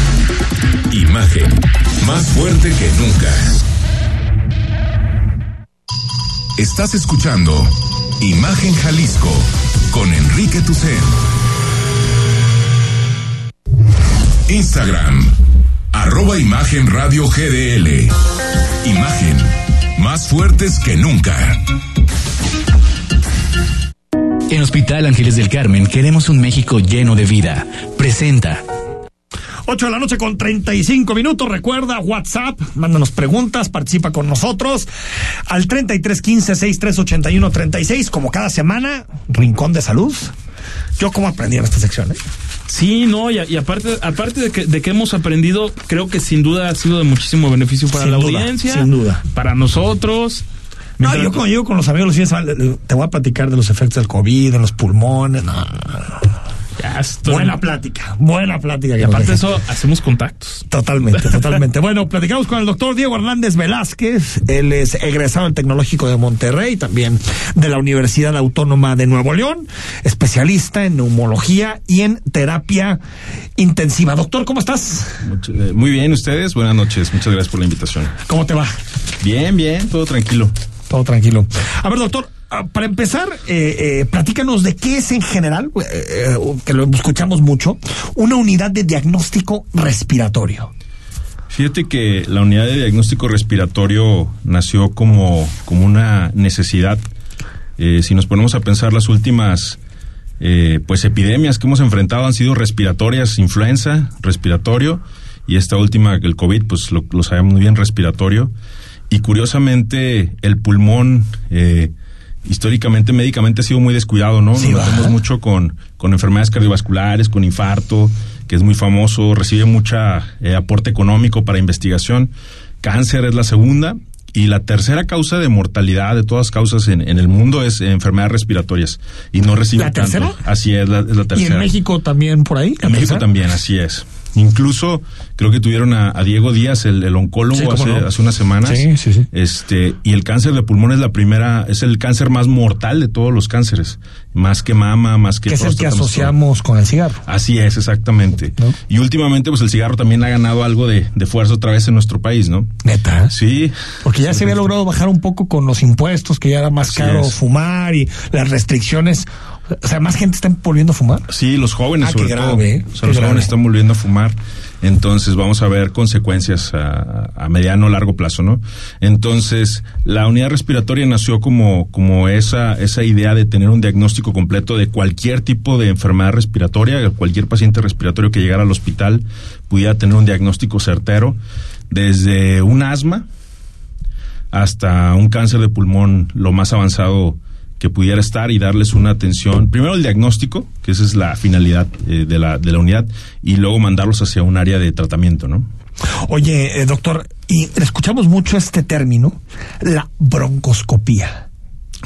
Imagen, más fuerte que nunca. Estás escuchando Imagen Jalisco con Enrique Tucen. Instagram, arroba Imagen Radio GDL. Imagen, más fuertes que nunca. En Hospital Ángeles del Carmen queremos un México lleno de vida. Presenta. 8 de la noche con 35 minutos. Recuerda WhatsApp, mándanos preguntas, participa con nosotros al 3315 6381 36 como cada semana, Rincón de Salud. Yo como aprendí en esta sección, ¿eh? Sí, no, y, y, aparte, aparte de que, de que hemos aprendido, creo que sin duda ha sido de muchísimo beneficio para Sin la duda, audiencia, sin duda. para nosotros. No, yo como llego con los amigos de te voy a platicar de los efectos del COVID, en los pulmones. No, no, no. Estoy- Buena plática, buena plática. Y aparte de eso, hacemos contactos. Totalmente, totalmente. bueno, platicamos con el doctor Diego Hernández Velázquez. Él es egresado del Tecnológico de Monterrey, también de la Universidad Autónoma de Nuevo León, especialista en neumología y en terapia intensiva. Doctor, ¿cómo estás? Mucho- eh, Muy bien, ustedes. Buenas noches. Muchas gracias por la invitación. ¿Cómo te va? Bien, bien, todo tranquilo. Todo tranquilo. A ver, doctor, ah, para empezar, eh, eh, platícanos de qué es en general, eh, eh, que lo escuchamos mucho, una unidad de diagnóstico respiratorio. Fíjate que la unidad de diagnóstico respiratorio nació como, como una necesidad. Si nos ponemos a pensar las últimas pues epidemias que hemos enfrentado han sido respiratorias, influenza, respiratorio, y esta última, el COVID, pues lo sabemos muy bien, respiratorio. Y curiosamente, el pulmón, eh, históricamente, médicamente ha sido muy descuidado, ¿no? Sí, Nos metemos mucho con, con enfermedades cardiovasculares, con infarto, que es muy famoso, recibe mucha eh, aporte económico para investigación. Cáncer es la segunda. Y la tercera causa de mortalidad de todas causas en, en el mundo es enfermedades respiratorias. Y no recibe ¿La tanto. tercera? Así es, la, es la ¿Y tercera. en México también por ahí? ¿La En México tercera? también, así es. Incluso creo que tuvieron a, a Diego Díaz, el, el oncólogo, Sí, hace, no. hace unas semanas. Sí, sí, sí. Este, y el cáncer de pulmón es la primera, es el cáncer más mortal de todos los cánceres. Más que mama, más que Que es el que asociamos con el cigarro. Así es, exactamente. ¿No? Y últimamente, pues el cigarro también ha ganado algo de, de fuerza otra vez en nuestro país, ¿no? Neta. Sí. Porque ya se había logrado bajar un poco con los impuestos, que ya era más Así caro es. fumar y las restricciones. O sea, más gente está volviendo a fumar. Sí, los jóvenes Ah, sobre qué todo. grave. O sea, Qué los grave. jóvenes están volviendo a fumar. Entonces vamos a ver consecuencias a, a mediano o largo plazo, ¿no? Entonces, la unidad respiratoria nació como, como esa, esa idea de tener un diagnóstico completo de cualquier tipo de enfermedad respiratoria, cualquier paciente respiratorio que llegara al hospital pudiera tener un diagnóstico certero, desde un asma hasta un cáncer de pulmón lo más avanzado que pudiera estar y darles una atención, primero el diagnóstico, que esa es la finalidad eh, de, la, de la unidad, y luego mandarlos hacia un área de tratamiento, ¿no? Oye, eh, doctor, y escuchamos mucho este término, la broncoscopía.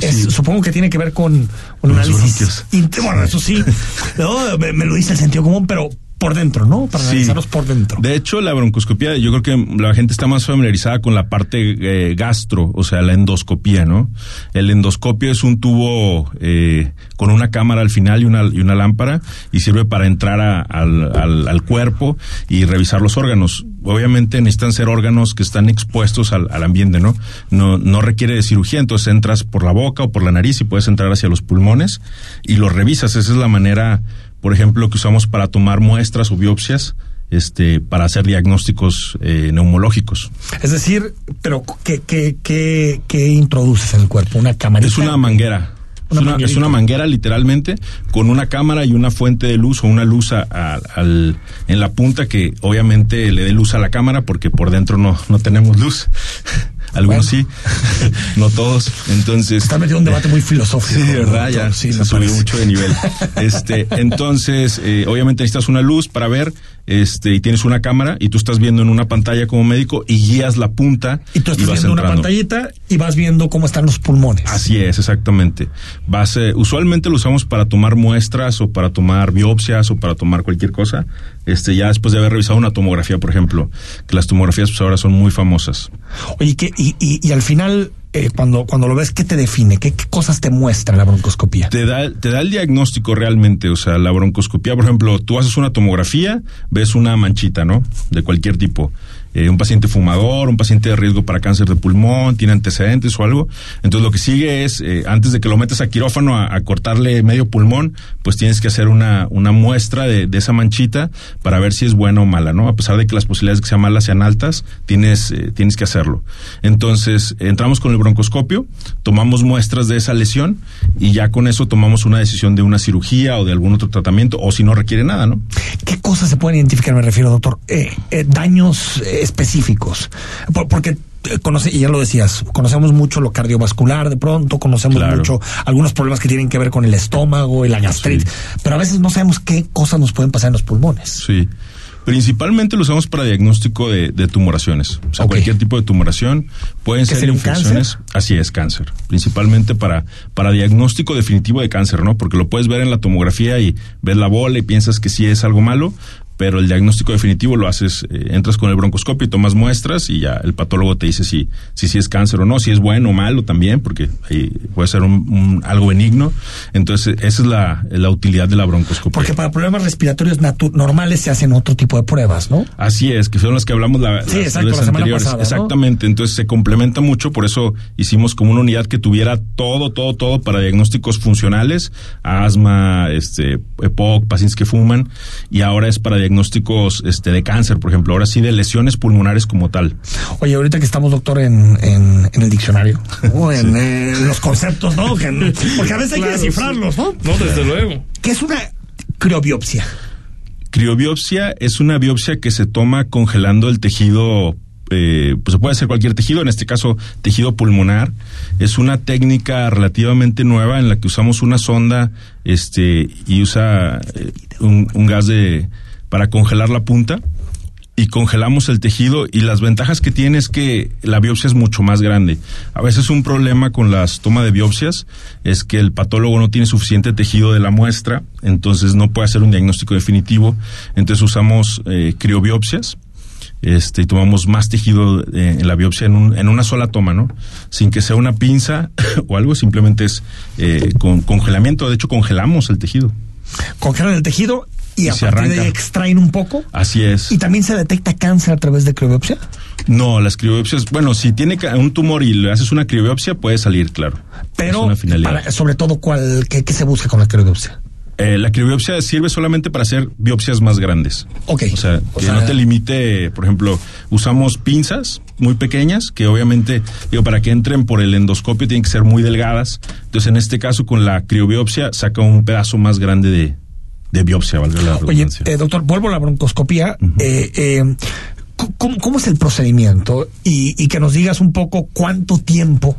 Es- Sí. supongo que tiene que ver con un Los análisis. Bueno, eso sí, no, me, me lo dice el sentido común, pero por dentro, ¿no? Para Sí. analizarlos por dentro. De hecho, la broncoscopía, yo creo que la gente está más familiarizada con la parte eh, gastro, o sea, la endoscopía, ¿no? El endoscopio es un tubo eh, con una cámara al final y una, y una lámpara y sirve para entrar a- al, al- al cuerpo y revisar los órganos. Obviamente necesitan ser órganos que están expuestos al, al ambiente, ¿no? ¿no? No requiere de cirugía, entonces entras por la boca o por la nariz y puedes entrar hacia los pulmones y los revisas. Esa es la manera, por ejemplo, que usamos para tomar muestras o biopsias este, para hacer diagnósticos eh, neumológicos. Es decir, pero ¿qué, qué, qué, qué introduces en el cuerpo? ¿Una camarita? Es una manguera. Una es, una, manguerita. es una manguera literalmente con una cámara y una fuente de luz o una luz a- a- al, en la punta que obviamente le dé luz a la cámara porque por dentro no, no tenemos luz. Algunos sí, no todos. Entonces. Está metido en un debate muy filosófico. Sí, verdad, ya sí, se subió mucho de nivel. Este, entonces, eh, obviamente necesitas una luz para ver este, y tienes una cámara y tú estás viendo en una pantalla como médico y guías la punta. Y tú estás vas viendo una pantallita y vas viendo cómo están los pulmones. Así es, exactamente. Vas, eh, usualmente lo usamos para tomar muestras o para tomar biopsias o para tomar cualquier cosa. Este, ya después de haber revisado una tomografía, por ejemplo, que las tomografías pues ahora son muy famosas. Oye, ¿qué- y, y, y al final, eh, cuando, cuando lo ves, ¿qué te define? ¿Qué, qué cosas te muestra la broncoscopía? Te da, te da el diagnóstico realmente, o sea, la broncoscopía, por ejemplo, tú haces una tomografía, ves una manchita, ¿no? De cualquier tipo. Eh, un paciente fumador, un paciente de riesgo para cáncer de pulmón, tiene antecedentes o algo. Entonces lo que sigue es, eh, antes de que lo metas a quirófano a, cortarle medio pulmón, pues tienes que hacer una, una muestra de, esa manchita para ver si es buena o mala, ¿no? A pesar de que las posibilidades de que sea mala sean altas, tienes, eh, tienes que hacerlo. Entonces, entramos con el broncoscopio, tomamos muestras de esa lesión y ya con eso tomamos una decisión de una cirugía o de algún otro tratamiento, o si no requiere nada, ¿no? ¿Qué cosas se pueden identificar, me refiero, doctor? Daños específicos. Por- porque, eh, conoce, y ya lo decías, conocemos mucho lo cardiovascular de pronto, conocemos Claro. mucho algunos problemas que tienen que ver con el estómago y la gastritis, pero a veces no sabemos qué cosas nos pueden pasar en los pulmones. Sí. Principalmente lo usamos para diagnóstico de, de tumoraciones. O sea, cualquier tipo de tumoración. Pueden ¿Qué ser infecciones. cáncer? Así es, cáncer. Principalmente para, para diagnóstico definitivo de cáncer, ¿no? Porque lo puedes ver en la tomografía y ves la bola y piensas que sí es algo malo, pero el diagnóstico definitivo lo haces, eh, entras con el broncoscopio y tomas muestras y ya el patólogo te dice si si, si es cáncer o no, si es bueno o malo también, porque ahí puede ser un, un- algo benigno. Entonces, esa es la, la utilidad de la broncoscopia. Porque para problemas respiratorios normales se hacen otro tipo de pruebas, ¿no? Así es, que son las que hablamos la, Sí, las exacto, la semana anteriores. pasada, ¿no? Exactamente, entonces se complementa mucho, por eso hicimos como una unidad que tuviera todo, todo, todo para diagnósticos funcionales, asma, este, EPOC, pacientes que fuman, y ahora es para diagnósticos este, de cáncer, por ejemplo, ahora sí de lesiones pulmonares como tal. Oye, ahorita que estamos, doctor, en, en, en el diccionario, o en eh, los conceptos, ¿no? Que- porque a veces hay que descifrarlos, ¿no? No, desde luego. ¿Qué es una criobiopsia? Criobiopsia es una biopsia que se toma congelando el tejido, eh, pues se puede hacer cualquier tejido, en este caso tejido pulmonar. Es una técnica relativamente nueva en la que usamos una sonda este, y usa eh, un, un gas de, para congelar la punta y congelamos el tejido y las ventajas que tiene es que la biopsia es mucho más grande. A veces un problema con las tomas de biopsias es que el patólogo no tiene suficiente tejido de la muestra, entonces no puede hacer un diagnóstico definitivo. Entonces usamos eh, criobiopsias este, y tomamos más tejido eh, en la biopsia en, un- en una sola toma, ¿no? Sin que sea una pinza o algo, simplemente es eh, con congelamiento. De hecho, congelamos el tejido. Congelan el tejido y, Y a se partir de arranca. ahí extraen un poco. Así es. ¿Y también se detecta cáncer a través de criobiopsia? No, las criobiopsias, bueno, si tiene un tumor y le haces una criobiopsia, puede salir, claro. Es Pero, una finalidad. para- sobre todo, ¿cuál, qué, qué se busca con la criobiopsia? Eh, la criobiopsia sirve solamente para hacer biopsias más grandes. Ok. O sea, O que sea- no te limite, por ejemplo, usamos pinzas muy pequeñas que obviamente, digo, para que entren por el endoscopio tienen que ser muy delgadas. Entonces, en este caso, con la criobiopsia, saca un pedazo más grande de, de biopsia, valga la Oye, eh, doctor, vuelvo a la broncoscopía. eh, eh, ¿cómo, cómo es el procedimiento? Y, y que nos digas un poco cuánto tiempo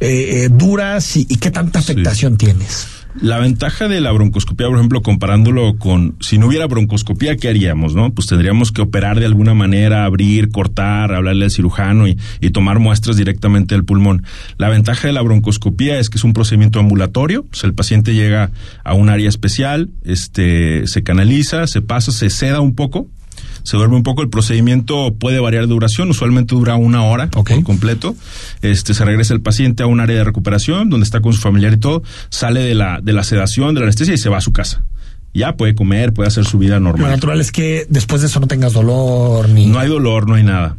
eh, eh, duras y, y qué tanta afectación tienes. La ventaja de la broncoscopía, por ejemplo, comparándolo con si no hubiera broncoscopía, ¿qué haríamos? No, pues tendríamos que operar de alguna manera, abrir, cortar, hablarle al cirujano y, y tomar muestras directamente del pulmón. La ventaja de la broncoscopía es que es un procedimiento ambulatorio, pues el paciente llega a un área especial, este, se canaliza, se pasa, se seda un poco, se duerme un poco. El procedimiento puede variar de duración, usualmente dura una hora por completo. Este, se regresa el paciente a un área de recuperación donde está con su familiar y todo, sale de la, de la sedación, de la anestesia y se va a su casa. Ya puede comer, puede hacer su vida Lo normal. natural es que después de eso no tengas dolor ni. No hay dolor, no hay nada.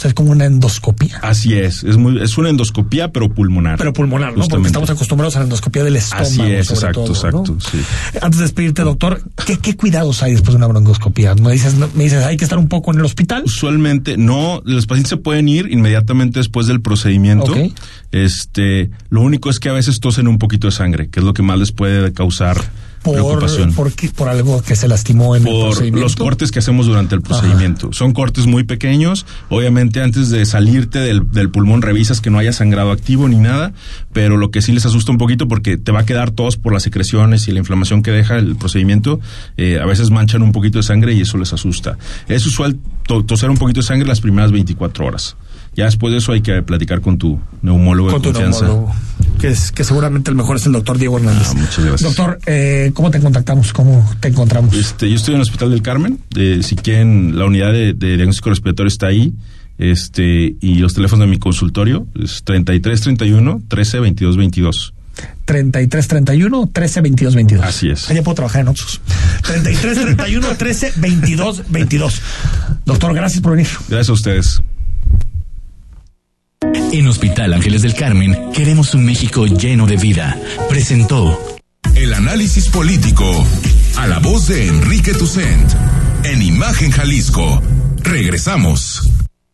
O sea, es como una endoscopía. Así es, es muy, es una endoscopía pero pulmonar. Pero pulmonar, ¿no? Porque estamos acostumbrados a la endoscopía del estómago. Así es, sobre exacto, todo, exacto, ¿no? sí. Antes de despedirte, doctor, ¿qué, qué cuidados hay después de una broncoscopía? Me dices, no- me dices, hay que estar un poco en el hospital. Usualmente no, los pacientes se pueden ir inmediatamente después del procedimiento. Este, lo único es que a veces tosen un poquito de sangre, que es lo que más les puede causar por. Por, por, algo que se lastimó en por el procedimiento. los cortes que hacemos durante el procedimiento. Ajá. Son cortes muy pequeños. Obviamente, antes de salirte del, del, pulmón, revisas que no haya sangrado activo ni nada. Pero lo que sí les asusta un poquito porque te va a quedar tos por las secreciones y la inflamación que deja el procedimiento. Eh, a veces manchan un poquito de sangre y eso les asusta. Es usual to toser un poquito de sangre las primeras 24 horas. Ya después de eso hay que platicar con tu neumólogo con de confianza. Neumólogo, que, es, que seguramente el mejor es el doctor Diego Hernández. Ah, muchas gracias. Doctor, eh, ¿cómo te contactamos? ¿Cómo te encontramos? Este, yo estoy en el Hospital del Carmen. Eh, si quieren, la unidad de, de, diagnóstico respiratorio está ahí. Este, y los teléfonos de mi consultorio es 3331 13 22 22. 33 31 13 22 22. Así es. Allá puedo trabajar en otros. 33 31 13 22 22. Doctor, gracias por venir. Gracias a ustedes. En Hospital Ángeles del Carmen queremos un México lleno de vida. Presentó el análisis político a la voz de Enrique Tucent en Imagen Jalisco. Regresamos.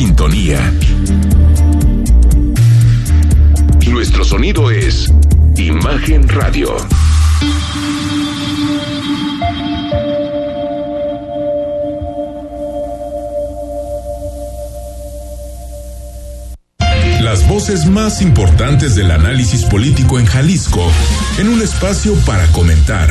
Sintonía. Nuestro sonido es Imagen Radio. Las voces más importantes del análisis político en Jalisco en un espacio para comentar,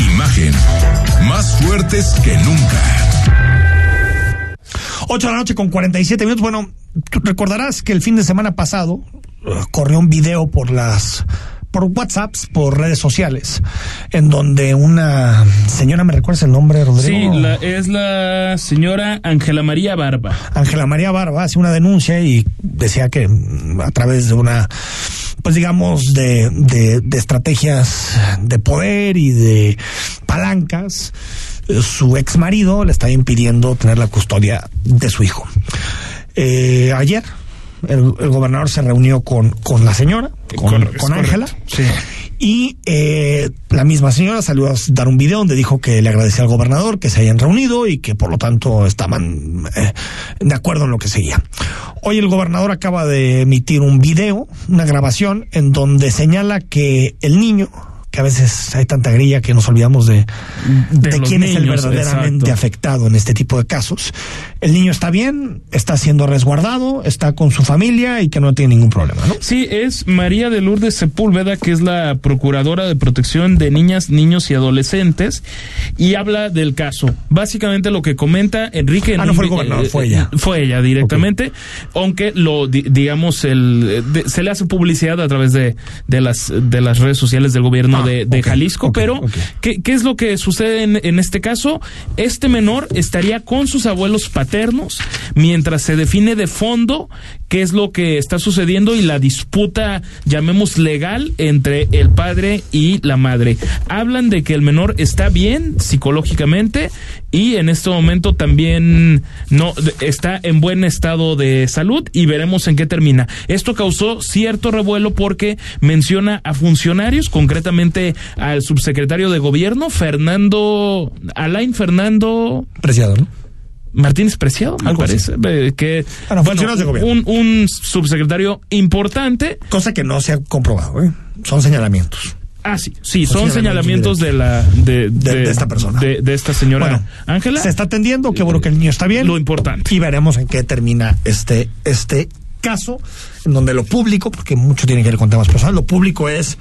Imagen, más fuertes que nunca. 8 de la noche con 47 minutos. Bueno, tú recordarás que el fin de semana pasado uh, corrió un video por las por WhatsApps, por redes sociales, en donde una señora, ¿me recuerdas el nombre, Rodrigo? Sí, la, es la señora Ángela María Barba. Ángela María Barba hace una denuncia y decía que a través de una pues digamos, de, de, de, estrategias de poder y de palancas, su ex marido le está impidiendo tener la custodia de su hijo. Eh, ayer el, el, gobernador se reunió con, con la señora, con Ángela, sí. Y eh, la misma señora salió a dar un video donde dijo que le agradecía al gobernador que se hayan reunido y que por lo tanto estaban eh, de acuerdo en lo que seguía. Hoy el gobernador acaba de emitir un video, una grabación, en donde señala que el niño, que a veces hay tanta grilla que nos olvidamos de, de, de quién niños, es el verdaderamente exacto. afectado en este tipo de casos. El niño está bien, está siendo resguardado, está con su familia y que no tiene ningún problema, ¿no? Sí, es María de Lourdes Sepúlveda, que es la procuradora de protección de niñas, niños y adolescentes, y habla del caso. Básicamente lo que comenta Enrique. Ah, no fue el gobernador, eh, fue ella. Fue ella directamente, okay. aunque lo, digamos, el, de, se le hace publicidad a través de, de, las, de las redes sociales del gobierno de, de Jalisco, pero ¿qué, ¿qué, es lo que sucede en, en este caso? Este menor estaría con sus abuelos paternos mientras se define de fondo qué es lo que está sucediendo y la disputa, llamemos legal, entre el padre y la madre. Hablan de que el menor está bien psicológicamente y en este momento también no está en buen estado de salud y veremos en qué termina. Esto causó cierto revuelo porque menciona a funcionarios, concretamente al subsecretario de gobierno, Fernando, Alain Fernando. Preciado, ¿no? Martínez Preciado, me parece, que bueno, de gobierno. Un, un, subsecretario importante. Cosa que no se ha comprobado, ¿eh? son señalamientos. Ah, sí, sí, son, señalamientos, de la de, de, de, esta persona. De, esta señora Ángela. Se está atendiendo, qué bueno que el niño está bien. Lo importante. Y veremos en qué termina este, este caso, en donde lo público, porque mucho tiene que ver con temas personales, lo público es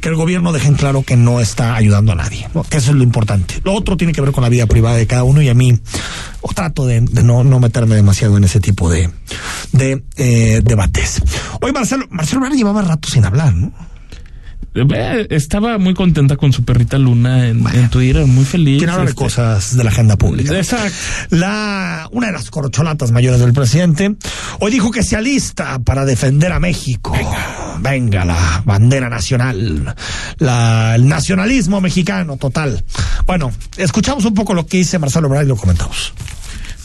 que el gobierno deje en claro que no está ayudando a nadie, ¿no? que eso es lo importante. Lo otro tiene que ver con la vida privada de cada uno y a mí o trato de, no, no, meterme demasiado en ese tipo de, de eh, debates. Hoy Marcelo, Marcelo Ebrard llevaba rato sin hablar, ¿no? Estaba muy contenta con su perrita Luna en, bueno, en Twitter, muy feliz. De este, cosas de la agenda pública. Exacto. La, una de las corcholatas mayores del presidente hoy dijo que se alista para defender a México. Venga, venga la bandera nacional, la, el nacionalismo mexicano total. Bueno, escuchamos un poco lo que dice Marcelo Ebrard y lo comentamos.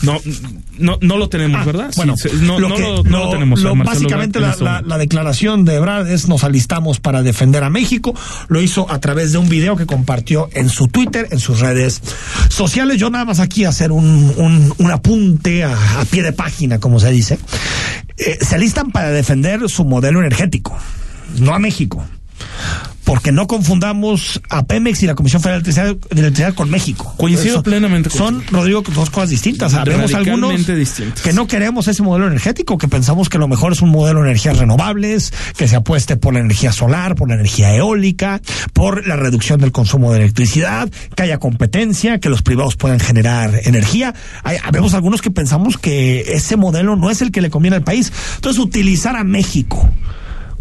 No, no, no lo tenemos, Ah, ¿verdad? Bueno, Sí, no, lo no que- lo, no lo tenemos. lo- básicamente la, declaración de Ebrard es nos alistamos para defender a México. Lo hizo a través de un video que compartió en su Twitter, en sus redes sociales. Yo nada más aquí hacer un, un, un apunte a, a pie de página, como se dice. Eh, se alistan para defender su modelo energético, no a México. Porque no confundamos a Pemex y la Comisión Federal de Electricidad, de Electricidad con México. Coincido plenamente Son, Rodrigo, dos cosas distintas. Sabemos algunos distintas. que no queremos ese modelo energético, que pensamos que lo mejor es un modelo de energías renovables, que se apueste por la energía solar, por la energía eólica, por la reducción del consumo de electricidad, que haya competencia, que los privados puedan generar energía. Hay, vemos algunos que pensamos que ese modelo no es el que le conviene al país. Entonces, utilizar a México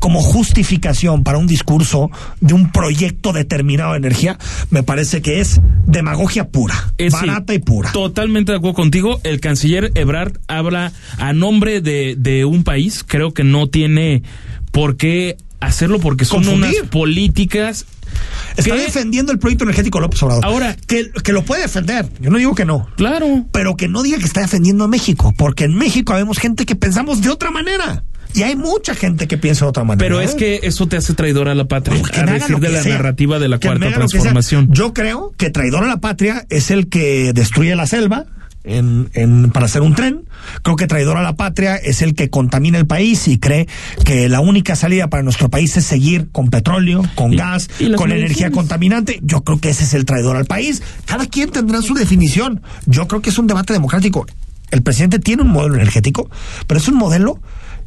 como justificación para un discurso de un proyecto determinado de energía, me parece que es demagogia pura, Es barata y pura. Totalmente de acuerdo contigo. El canciller Ebrard habla a nombre de, de un país. Creo que no tiene por qué hacerlo porque son Confundir. unas políticas. Está que- defendiendo el proyecto energético López Obrador. Ahora- que, que lo puede defender. Yo no digo que no. Claro. Pero que no diga que está defendiendo a México. Porque en México vemos gente que pensamos de otra manera. Y hay mucha gente que piensa de otra manera. Pero ¿eh? es que eso te hace traidor a la patria. A decir de la sea. narrativa de la cuarta transformación. Yo creo que traidor a la patria es el que destruye la selva. En, en- para hacer un tren. Creo que traidor a la patria es el que contamina el país y cree que la única salida para nuestro país es seguir con petróleo, con Y- gas, y con energía contaminante. Yo creo que ese es el traidor al país. Cada quien tendrá su definición. Yo creo que es un debate democrático. El presidente tiene un modelo energético, pero es un modelo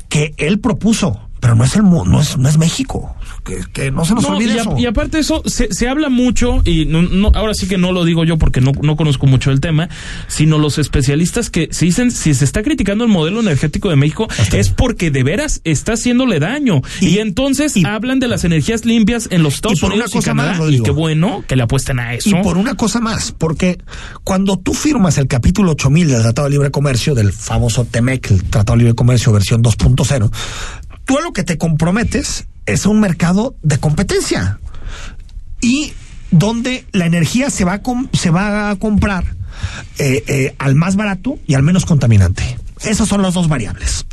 que él propuso, pero no es el no es, no es México. Que, que no se nos No, olvide y, a- eso. y aparte de eso, se, se habla mucho, y no, no- ahora sí que no lo digo yo porque no, no conozco mucho el tema, sino los especialistas que se dicen, si se está criticando el modelo energético de México, es porque de veras está haciéndole daño. Y, entonces hablan de las energías limpias en los Estados y por una Unidos y cosa Canadá, más, y qué bueno que le apuesten a eso. Y por una cosa más, porque cuando tú firmas el capítulo 8000 del Tratado de Libre Comercio, del famoso TEMEC, el Tratado de Libre Comercio versión 2.0, tú a lo que te comprometes es un mercado de competencia y donde la energía se va a, se va a comprar eh, eh, al más barato y al menos contaminante. Esas son las dos variables.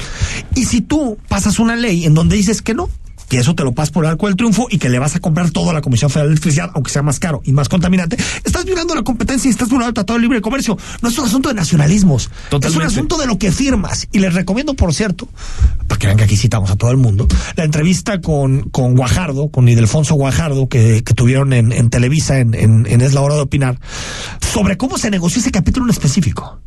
Y si tú pasas una ley en donde dices que no, que eso te lo pasas por el arco del triunfo y que le vas a comprar todo a la Comisión Federal de Electricidad, aunque sea más caro y más contaminante, estás violando la competencia y estás violando el Tratado de Libre Comercio. No es un asunto de nacionalismos, Totalmente. es un asunto de lo que firmas. Y les recomiendo, por cierto, para que vean que aquí citamos a todo el mundo, la entrevista con, con Guajardo, con Idelfonso Guajardo, que, que tuvieron en, en Televisa, en, en, en Es la Hora de Opinar, sobre cómo se negoció ese capítulo en específico.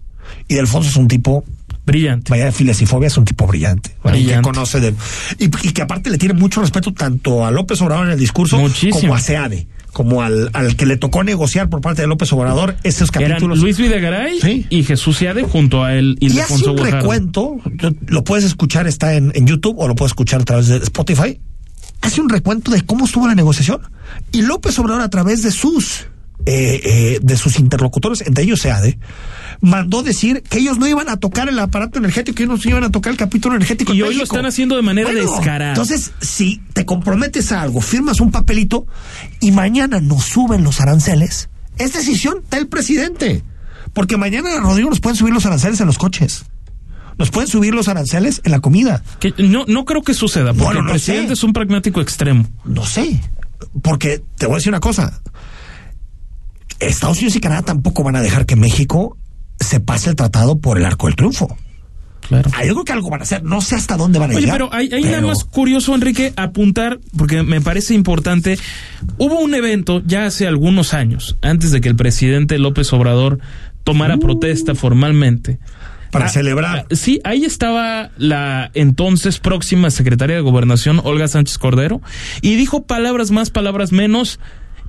Y Delfonso es un tipo brillante. Vaya de files y fobia, es un tipo brillante. alguien Que Brillante. conoce de. Y, y que aparte le tiene mucho respeto tanto a López Obrador en el discurso Muchísimo. como a SEADE. Como al, al que le tocó negociar por parte de López Obrador esos Eran capítulos. Luis Videgaray y Jesús Ciade junto a él y y hace un Guajardo. recuento, lo puedes escuchar, está en, en YouTube o lo puedes escuchar a través de Spotify. hace un recuento de cómo estuvo la negociación. Y López Obrador, a través de sus, eh, eh, de sus interlocutores, entre ellos SEADE, mandó decir que ellos no iban a tocar el aparato energético, que ellos no iban a tocar el capítulo energético. Y hoy lo están haciendo de manera descarada. Entonces, si te comprometes a algo, firmas un papelito y mañana nos suben los aranceles, es decisión del presidente. Porque mañana, Rodrigo, nos pueden subir los aranceles en los coches. Nos pueden subir los aranceles en la comida. Que no, no creo que suceda, porque Bueno, el presidente sé. es un pragmático extremo. No sé. Porque te voy a decir una cosa. Estados Unidos y Canadá tampoco van a dejar que México se pase el tratado por el arco del triunfo. Claro. Hay algo que algo van a hacer. No sé hasta dónde van a Oye, llegar. pero hay, hay nada pero- más curioso, Enrique, apuntar, porque me parece importante. Hubo un evento ya hace algunos años, antes de que el presidente López Obrador tomara protesta formalmente. Uh. Para Ah, celebrar. ah, Sí, ahí estaba la entonces próxima secretaria de Gobernación, Olga Sánchez Cordero, y dijo palabras más, palabras menos.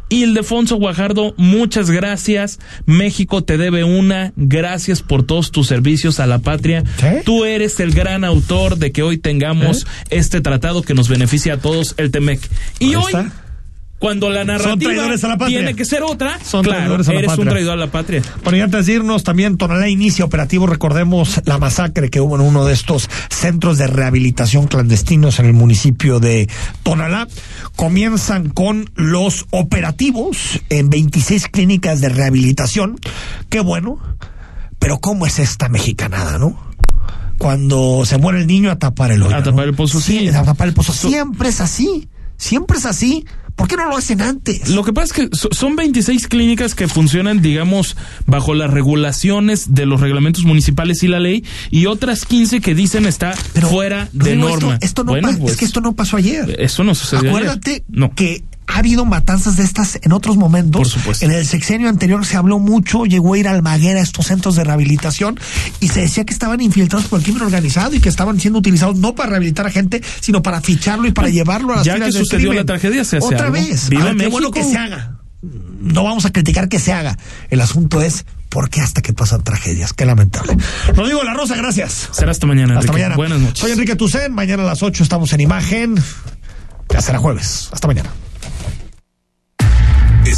Ildefonso Guajardo, muchas gracias. México te debe una. Gracias por todos tus servicios a la patria. Tú eres el gran autor de que hoy tengamos este tratado que nos beneficia a todos, el TEMEC. Y hoy, está. Cuando la narrativa la tiene que ser otra, Son claro, traidores a la eres un patria. traidor a la patria. Bueno, y antes de irnos, también Tonalá inicia operativo. Recordemos la masacre que hubo en uno de estos centros de rehabilitación clandestinos en el municipio de Tonalá. Comienzan con los operativos en 26 clínicas de rehabilitación. Qué bueno. Pero ¿cómo es esta mexicanada, no? Cuando se muere el niño a tapar el hoyo. A tapar el pozo, sí. A tapar el pozo. Siempre es así. Siempre es así. ¿Por qué no lo hacen antes? Lo que pasa es que so- son 26 clínicas que funcionan, digamos, bajo las regulaciones de los reglamentos municipales y la ley, y otras 15 que dicen está fuera de norma. Esto, esto no Bueno, pa- pues, es que esto no pasó ayer. Eso no sucedió ayer. Acuérdate que ha habido matanzas de estas en otros momentos. Por supuesto. En el sexenio anterior se habló mucho, llegó a ir a Almaguera a estos centros de rehabilitación y se decía que estaban infiltrados por el crimen organizado y que estaban siendo utilizados no para rehabilitar a gente, sino para ficharlo y para llevarlo a las Ya filas que del sucedió crimen. la tragedia, se hace Otra algo. vez. Viva Ah, qué bueno que se haga. No vamos a criticar que se haga. El asunto es por qué hasta que pasan tragedias. Qué lamentable. Rodrigo La Rosa, gracias. Será hasta mañana. Hasta Enrique. mañana. Buenas noches. Soy Enrique Tucen. Mañana a las 8 estamos en imagen. Ya será jueves. Hasta mañana.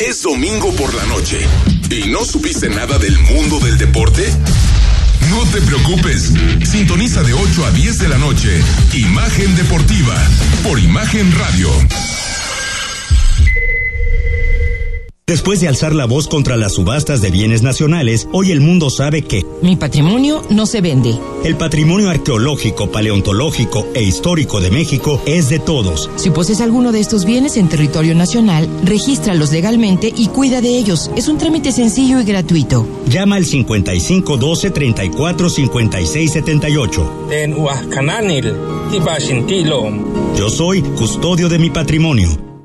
Es domingo por la noche y no supiste nada del mundo del deporte. No te preocupes, sintoniza de 8 a 10 de la noche Imagen Deportiva por Imagen Radio. Después de alzar la voz contra las subastas de bienes nacionales, hoy el mundo sabe que Mi patrimonio no se vende. el patrimonio arqueológico, paleontológico e histórico de México es de todos. Si posees alguno de estos bienes en territorio nacional, regístralos legalmente y cuida de ellos. Es un trámite sencillo y gratuito. Llama al 55 12 34 56 78. Den Huascananil, Tibashintilo. Yo soy custodio de mi patrimonio.